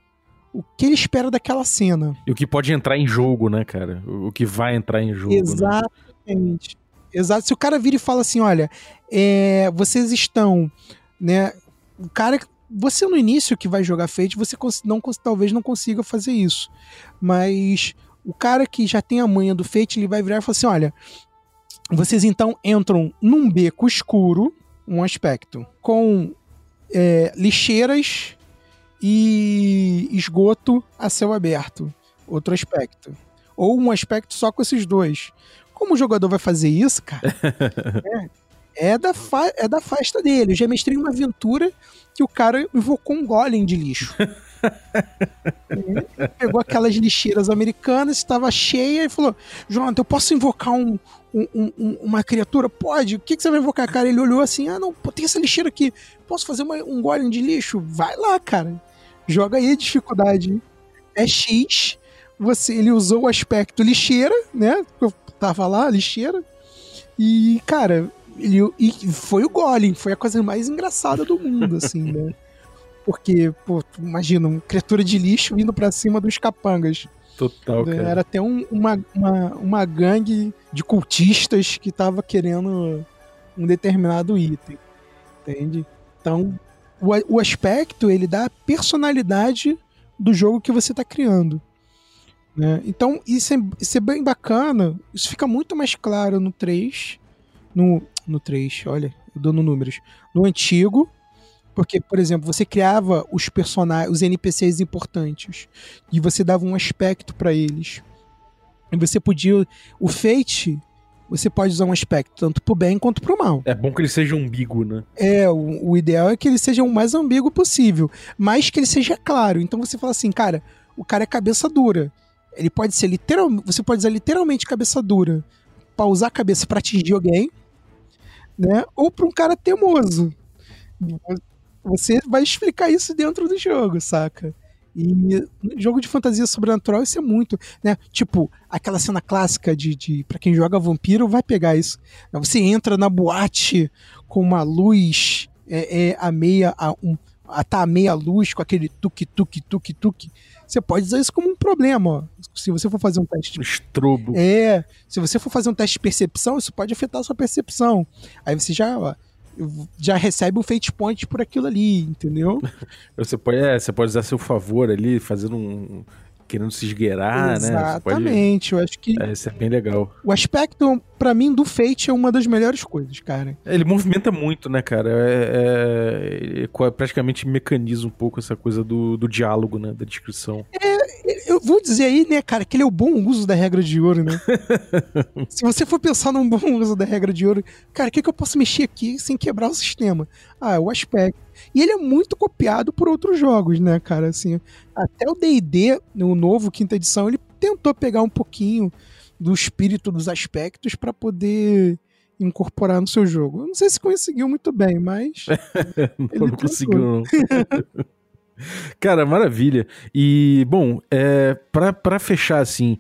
S3: o que ele espera daquela cena.
S1: E o que pode entrar em jogo, né, cara? O que vai entrar em jogo. Né?
S3: Exatamente. Né? Exato. Se o cara vira e fala assim, olha, é, vocês estão, né? O cara, você no início que vai jogar Fate, você não, talvez não consiga fazer isso. Mas o cara que já tem a manha do Fate, ele vai virar e falar assim, olha, vocês então entram num beco escuro, um aspecto, com é, lixeiras e esgoto a céu aberto, outro aspecto. Ou um aspecto só com esses dois. Como o jogador vai fazer isso, cara? (laughs) é, é, da é da festa dele. Eu já mestrei uma aventura que o cara invocou um golem de lixo. (laughs) pegou aquelas lixeiras americanas, estava cheia e falou: Jonathan, eu posso invocar um, um, um, uma criatura? Pode. O que, que, você vai invocar, cara? Ele olhou assim: ah, não, tem essa lixeira aqui. Posso fazer uma, um golem de lixo? Vai lá, cara. Joga aí a dificuldade. é X. Você, ele usou o aspecto lixeira, né? Eu tava lá, lixeira. E, cara, ele, e foi o Golem, foi a coisa mais engraçada do mundo, assim, né? (laughs) Porque, pô, imagina, uma criatura de lixo indo pra cima dos capangas.
S1: Total, cara.
S3: Era até um- uma, uma, uma gangue de cultistas que tava querendo um determinado item. Entende? Então, o, o aspecto, ele dá a personalidade do jogo que você tá criando. Né? Então, isso é, isso é bem bacana. Isso fica muito mais claro no 3. No, no 3, olha, dando números. No antigo, porque, por exemplo, você criava os personagens, os NPCs importantes, e você dava um aspecto pra eles. E você podia. O Fate, você pode usar um aspecto tanto pro bem quanto pro mal.
S1: É bom que ele seja umbigo, né?
S3: É, o, o ideal é que ele seja o mais ambíguo possível, mas que ele seja claro. Então você fala assim, cara, o cara é cabeça dura. Ele pode ser literal, você pode usar literalmente cabeça dura pra usar a cabeça pra atingir alguém, né? Ou pra um cara teimoso. Você vai explicar isso dentro do jogo, saca? E jogo de fantasia sobrenatural isso é muito, né? Tipo, aquela cena clássica de, de para quem joga vampiro vai pegar isso. Você entra na boate com uma luz é, é, a meia a, um, a tá a meia luz com aquele tuque tuque tuque tuque. Você pode usar isso como um problema, ó. Se você for fazer um teste de
S1: Estrobo.
S3: é, se você for fazer um teste de percepção, isso pode afetar a sua percepção. Aí você já, ó, já recebe um fate point por aquilo ali, entendeu? (laughs)
S1: Você pode, é, você pode usar a seu favor ali, fazendo um. querendo se esgueirar, né? Você pode-
S3: Exatamente. Eu acho que
S1: É, isso é bem legal.
S3: o aspecto, pra mim, do fate é uma das melhores coisas, cara.
S1: Ele movimenta muito, né, cara? É, é- co- praticamente mecaniza um pouco essa coisa do, do diálogo, né? Da descrição.
S3: Eu vou dizer aí, né, cara, que ele é o bom uso da regra de ouro, né? (laughs) Se você for pensar num bom uso da regra de ouro, cara, o que, que eu posso mexer aqui sem quebrar o sistema? Ah, o aspecto. E ele é muito copiado por outros jogos, né, cara? Assim, até o D&D, no novo quinta edição, ele tentou pegar um pouquinho do espírito dos aspectos pra poder incorporar no seu jogo. Eu não sei se conseguiu muito bem, mas (laughs)
S1: não, não conseguiu, não. (laughs) Cara, maravilha. E, bom, é, pra fechar, assim,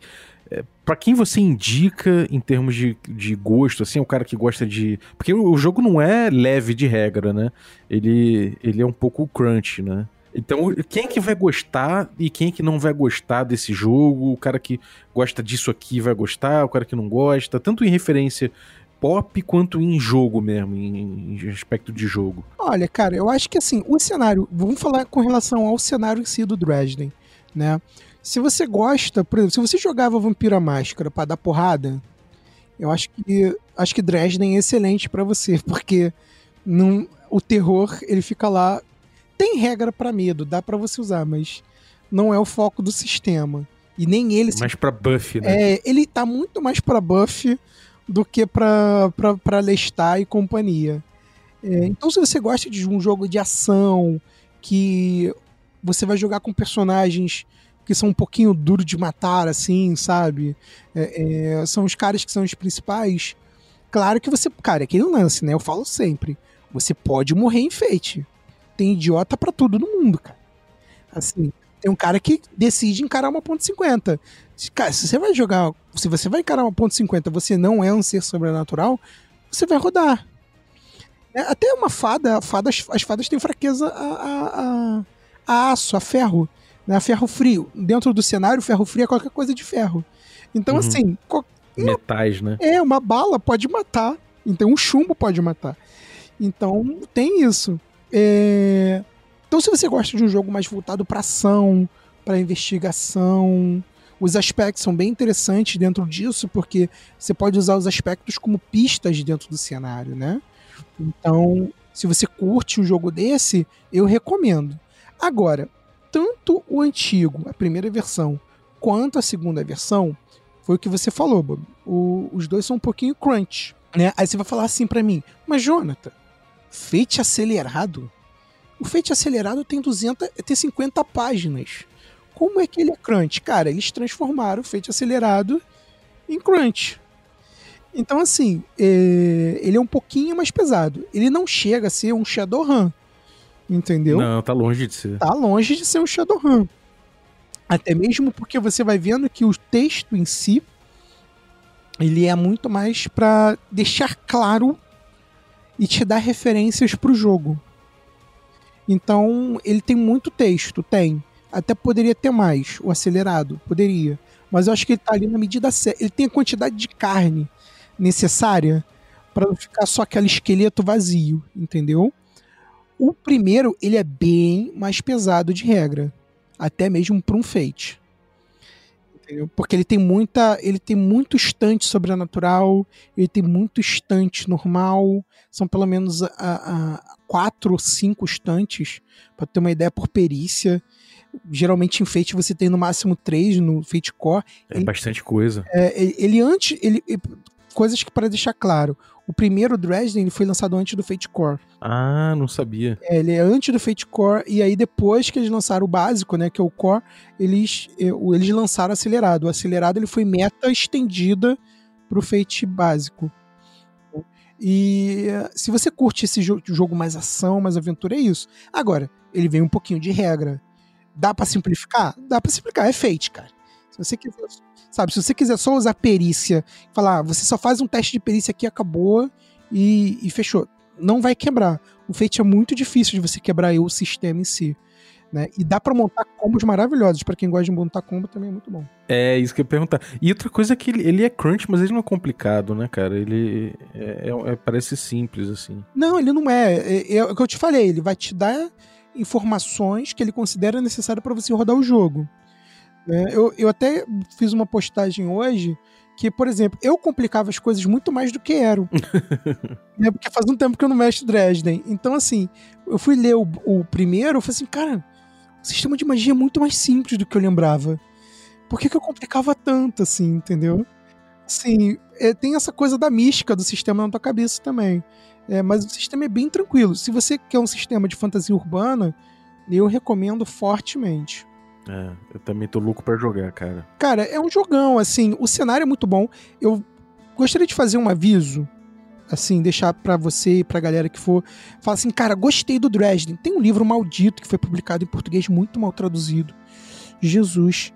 S1: é, pra quem você indica em termos de, de gosto, assim, o cara que gosta de. Porque o, o jogo não é leve de regra, né? Ele, ele é um pouco crunch, né? Então, quem que vai gostar e quem que não vai gostar desse jogo? O cara que gosta disso aqui vai gostar, o cara que não gosta, tanto em referência pop quanto em jogo mesmo, em, em aspecto de jogo.
S3: Olha, cara, eu acho que assim, o cenário. Vamos falar com relação ao cenário em si do Dresden, né? Se você gosta, por exemplo, se você jogava Vampiro à Máscara pra dar porrada, eu acho que acho que Dresden é excelente pra você, (laughs) porque não, o terror ele fica lá. Tem regra pra medo, dá pra você usar, mas não é o foco do sistema. E nem ele se
S1: Mais pra buff, né?
S3: é, ele tá muito mais pra buff do que pra, pra, pra Lestat e companhia. É, então, se você gosta de um jogo de ação, que você vai jogar com personagens que são um pouquinho duro de matar, assim, sabe? É, é, são os caras que são os principais. Claro que você. Cara, é aquele lance, né? Eu falo sempre. Você pode morrer em Fate. Tem idiota pra tudo no mundo, cara. Assim, tem um cara que decide encarar uma ponto .50. Se- Cara, se você vai jogar, se você vai encarar uma ponto .50, você não é um ser sobrenatural, você vai rodar. É, até uma fada, as fadas têm fraqueza a, a, a- aço, a ferro, né? a ferro frio. Dentro do cenário, ferro frio é qualquer coisa de ferro. Então,
S1: Uhum.
S3: assim, qual-
S1: Metais, né?
S3: é, uma bala pode matar. Então, um chumbo pode matar. Então, tem isso. É, Então, se você gosta de um jogo mais voltado para ação, para investigação, os aspectos são bem interessantes dentro disso, porque você pode usar os aspectos como pistas dentro do cenário, né? Então, se você curte um jogo desse, eu recomendo. Agora, tanto o antigo, a primeira versão, quanto a segunda versão, foi o que você falou, Bob. O- os dois são um pouquinho crunch, né? Aí você vai falar assim pra mim, mas Jonathan, Fate acelerado? O Fate acelerado tem 200, tem 50 páginas. Como é que ele é crunch? Cara, eles transformaram o Fate acelerado em crunch. Então, assim, é, ele é um pouquinho mais pesado. Ele não chega a ser um Shadowrun, entendeu?
S1: Não, tá longe de ser.
S3: tá longe de ser um Shadowrun. Até mesmo porque você vai vendo que o texto em si ele é muito mais pra deixar claro e te dar referências pro jogo. Então, ele tem muito texto, tem. Até poderia ter mais, o acelerado, poderia. Mas eu acho que ele tá ali na medida certa. Ele tem a quantidade de carne necessária para não ficar só aquele esqueleto vazio, entendeu? O primeiro, ele é bem mais pesado de regra, até mesmo para um fate. Entendeu? Porque ele tem muita, ele tem muito estante sobrenatural, ele tem muito estante normal, são pelo menos a, a quatro ou cinco estantes, para ter uma ideia por perícia. Geralmente em Fate você tem no máximo três no Fate Core.
S1: É
S3: Ele-
S1: bastante coisa.
S3: é, ele, ele antes. Ele, coisas que para deixar claro. O primeiro Dresden ele foi lançado antes do Fate Core.
S1: Ah, não sabia.
S3: É, ele é antes do Fate Core, e aí depois que eles lançaram o básico, né, que é o Core, eles, o- eles lançaram o acelerado. O acelerado ele foi meta estendida pro Fate básico. E se você curte esse jo- jogo mais ação, mais aventura, é isso. Agora, ele vem um pouquinho de regra. Dá pra simplificar? Dá pra simplificar, é Fate, cara. Se você quiser, sabe, se você quiser só usar perícia, falar, ah, você só faz um teste de perícia aqui, acabou e, e fechou. Não vai quebrar. O Fate é muito difícil de você quebrar o sistema em si. Né? E dá pra montar combos maravilhosos. Pra quem gosta de montar combo também é muito bom.
S1: É isso que eu ia perguntar. E outra coisa é que ele, ele é crunch, mas ele não é complicado, né, cara? Ele é- é- é- parece simples, assim.
S3: Não, ele não é. É, é o que eu te falei, ele vai te dar informações que ele considera necessárias para você rodar o jogo. Né? eu, eu até fiz uma postagem hoje que, por exemplo, eu complicava as coisas muito mais do que eram. (laughs) né? Porque faz um tempo que eu não mexo Dresden. Então, assim, eu fui ler o, o primeiro, eu falei assim, cara, o sistema de magia é muito mais simples do que eu lembrava. Por que, que eu complicava tanto, assim, entendeu? Assim, é, tem essa coisa da mística do sistema na tua cabeça também. É, mas o sistema é bem tranquilo. Se você quer um sistema de fantasia urbana, eu recomendo fortemente.
S1: É, eu também tô louco pra jogar, cara.
S3: Cara, é um jogão, assim, o cenário é muito bom. Eu gostaria de fazer um aviso, assim, deixar pra você e pra galera que for, falar assim, cara, gostei do Dresden. Tem um livro maldito que foi publicado em português muito mal traduzido. Jesus.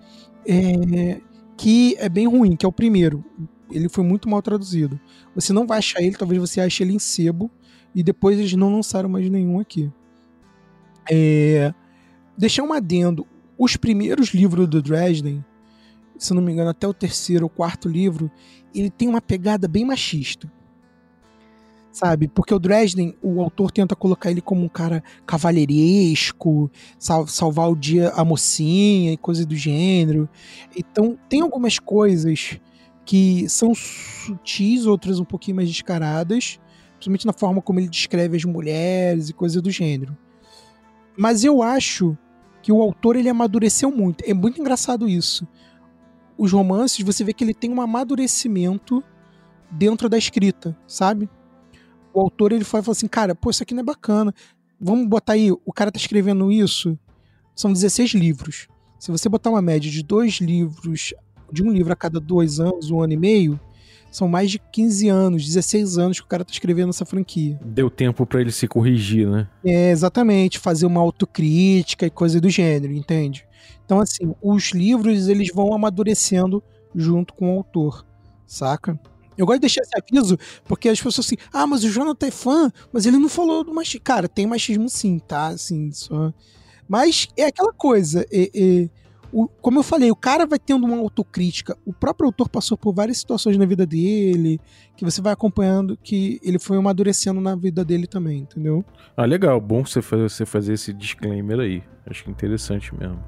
S3: É, que é bem ruim, que é o primeiro. Ele foi muito mal traduzido. Você não vai achar ele, talvez você ache ele em sebo. E depois eles não lançaram mais nenhum aqui. É, deixar um adendo. Os primeiros livros do Dresden, se não me engano, até o terceiro ou quarto livro, ele tem uma pegada bem machista. Sabe? Porque o Dresden, o autor tenta colocar ele como um cara cavalheiresco, sal- salvar o dia a mocinha e coisa do gênero. Então, tem algumas coisas que são sutis, outras um pouquinho mais descaradas, principalmente na forma como ele descreve as mulheres e coisa do gênero. Mas eu acho que o autor ele amadureceu muito. É muito engraçado isso. Os romances, você vê que ele tem um amadurecimento dentro da escrita, sabe? O autor ele fala assim, cara, pô, isso aqui não é bacana. Vamos botar aí, o cara tá escrevendo isso, são 16 livros. Se você botar uma média de dois livros, de um livro a cada dois anos, um ano e meio, são mais de 15 anos, 16 anos que o cara tá escrevendo essa franquia.
S1: Deu tempo pra ele se corrigir, né?
S3: É, exatamente, fazer uma autocrítica e coisa do gênero, entende? Então, assim, os livros eles vão amadurecendo junto com o autor, saca? Eu gosto de deixar esse aviso, porque as pessoas assim, ah, mas o Jonathan é fã, mas ele não falou do machismo. Cara, tem machismo sim, tá? Assim, só... Mas é aquela coisa, é- é, o- como eu falei, o cara vai tendo uma autocrítica. O próprio autor passou por várias situações na vida dele, que você vai acompanhando, que ele foi amadurecendo na vida dele também, entendeu?
S1: Ah, legal. Bom você fa- você fazer esse disclaimer aí. Acho que interessante mesmo.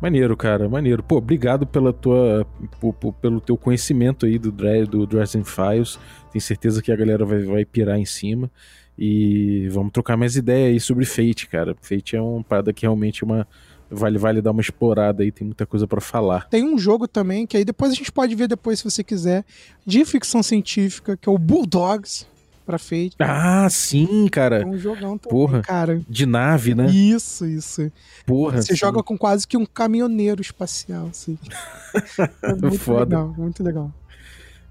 S1: Maneiro, cara, maneiro. Pô, obrigado pela tua, po- po- pelo teu conhecimento aí do, do Dresden Files. Tenho certeza que a galera vai, vai pirar em cima. E vamos trocar mais ideia aí sobre Fate, cara. Fate é uma parada que realmente é uma, vale, vale dar uma explorada aí, tem muita coisa pra falar.
S3: Tem um jogo também, que aí depois a gente pode ver depois, se você quiser, de ficção científica, que é o Bulldogs, pra Fate.
S1: Ah, sim,
S3: É
S1: cara.
S3: um jogão também,
S1: Porra.
S3: cara.
S1: De nave, né?
S3: Isso, isso.
S1: Porra.
S3: Você
S1: sim.
S3: joga com quase que um caminhoneiro espacial, assim. (laughs) É muito
S1: Foda.
S3: legal, muito legal.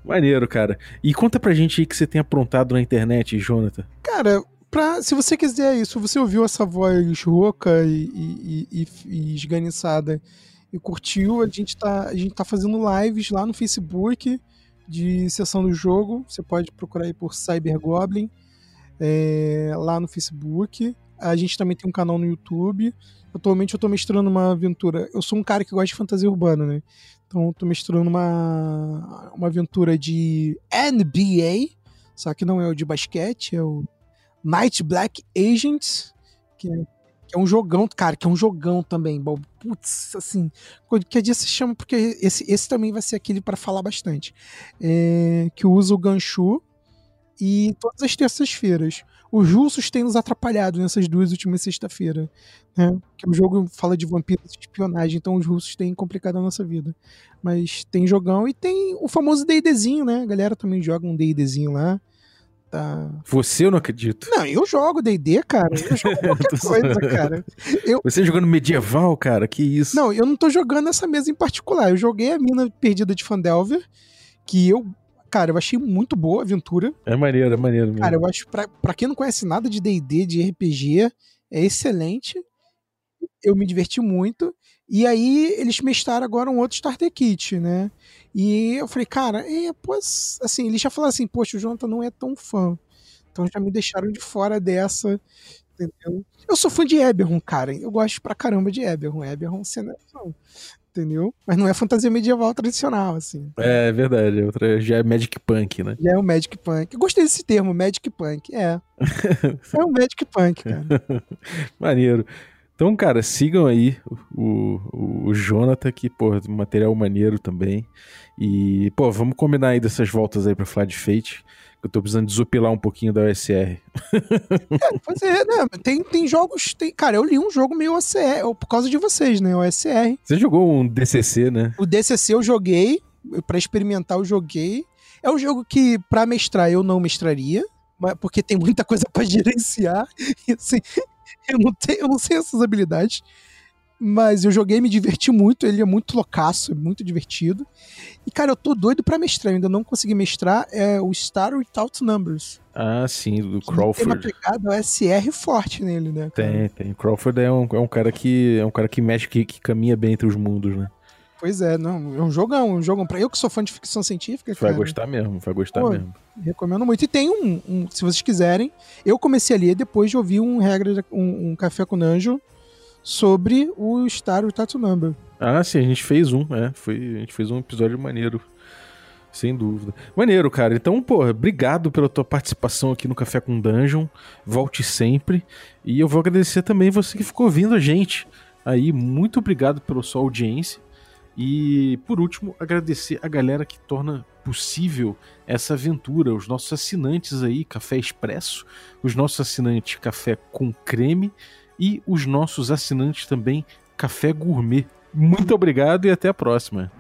S1: Maneiro, cara. E conta pra gente aí que você tem aprontado na internet, Jonathan.
S3: Cara, pra, se você quiser isso, você ouviu essa voz rouca e, e, e, e esganiçada e curtiu, a gente tá, a gente tá fazendo lives lá no Facebook de sessão do jogo. Você pode procurar aí por Cyber Goblin é, lá no Facebook. A gente também tem um canal no YouTube. Atualmente eu tô mestrando uma aventura. Eu sou um cara que gosta de fantasia urbana, né? Então eu tô mestrando uma, uma aventura de NBA, só que não é o de basquete, é o Night Black Agents, que é, que é um jogão, cara, que é um jogão também. Bom, putz, assim, que dia se chama, porque esse, esse também vai ser aquele para falar bastante. É, que usa o Ganchu e todas as terças-feiras. Os russos têm nos atrapalhado nessas duas últimas sexta-feiras. Né? Que o jogo fala de vampiros e espionagem, então os russos têm complicado a nossa vida. Mas tem jogão e tem o famoso D&Dzinho, né? A galera também joga um D&Dzinho lá. Tá...
S1: Você eu não acredito.
S3: Não, eu jogo D&D, cara. Eu jogo (laughs) qualquer coisa, cara. Eu...
S1: Você jogando medieval, cara? Que isso?
S3: Não, eu não tô jogando essa mesa em particular. Eu joguei a mina perdida de Fandelver, que eu cara, eu achei muito boa a aventura.
S1: É maneiro, é maneiro mesmo.
S3: Cara, eu acho, pra, pra quem não conhece nada de D&D, de RPG, é excelente. Eu me diverti muito. E aí, eles mestraram agora um outro Starter Kit, né? E eu falei, cara, é, pois, assim, eles já falaram assim, poxa, o Jonathan não é tão fã. Então já me deixaram de fora dessa, entendeu? Eu sou fã de Eberron, cara. Eu gosto pra caramba de Eberron. Eberron, cena entendeu? Mas não é fantasia medieval tradicional, assim.
S1: É, é verdade, outra já é Magic Punk, né?
S3: Já é o Magic Punk. Eu gostei desse termo, Magic Punk, é. (laughs) é o Magic Punk, cara. (laughs)
S1: Maneiro. Então, cara, sigam aí o, o, o Jonathan, que, pô, material maneiro também. E, pô, vamos combinar aí dessas voltas aí pra falar de Fate. Eu tô precisando desopilar um pouquinho da OSR.
S3: É, pois é, né? Tem, tem jogos. Tem, cara, eu li um jogo meio OSR, por causa de vocês, né? OSR.
S1: Você jogou um DCC, né?
S3: O DCC eu joguei, para experimentar eu joguei. É um jogo que, para mestrar, eu não mestraria, porque tem muita coisa para (laughs) gerenciar. E, assim, (laughs) eu não, tenho, eu não sei essas habilidades. Mas eu joguei, me diverti muito, ele é muito loucaço, é muito divertido. E, cara, eu tô doido pra mestrar, eu ainda não consegui mestrar, é o Star Without Numbers.
S1: Ah, sim, do Crawford. Tem uma
S3: pegada SR forte nele, né?
S1: Cara? Tem, tem. Crawford é um, é um cara que é um cara que mexe, que, que caminha bem entre os mundos, né?
S3: Pois é, não, é um jogão, um jogão pra eu que sou fã de ficção científica.
S1: Vai gostar mesmo, vai gostar Pô, mesmo.
S3: Recomendo muito. E tem um, um, se vocês quiserem, eu comecei a ler depois de ouvir um regra, um, um café com Anjo sobre o Star o Tattoo Number.
S1: Ah, sim, a gente fez um, é. Foi, a gente fez um episódio maneiro. Sem dúvida. Maneiro, cara. Então, pô, obrigado pela tua participação aqui no Café com Dungeon. Volte sempre. E eu vou agradecer também você que ficou ouvindo a gente. Aí, muito obrigado pela sua audiência. E, por último, agradecer a galera que torna possível essa aventura, os nossos assinantes aí, Café Expresso, os nossos assinantes Café com Creme e os nossos assinantes também Café Gourmet. Muito obrigado e até a próxima.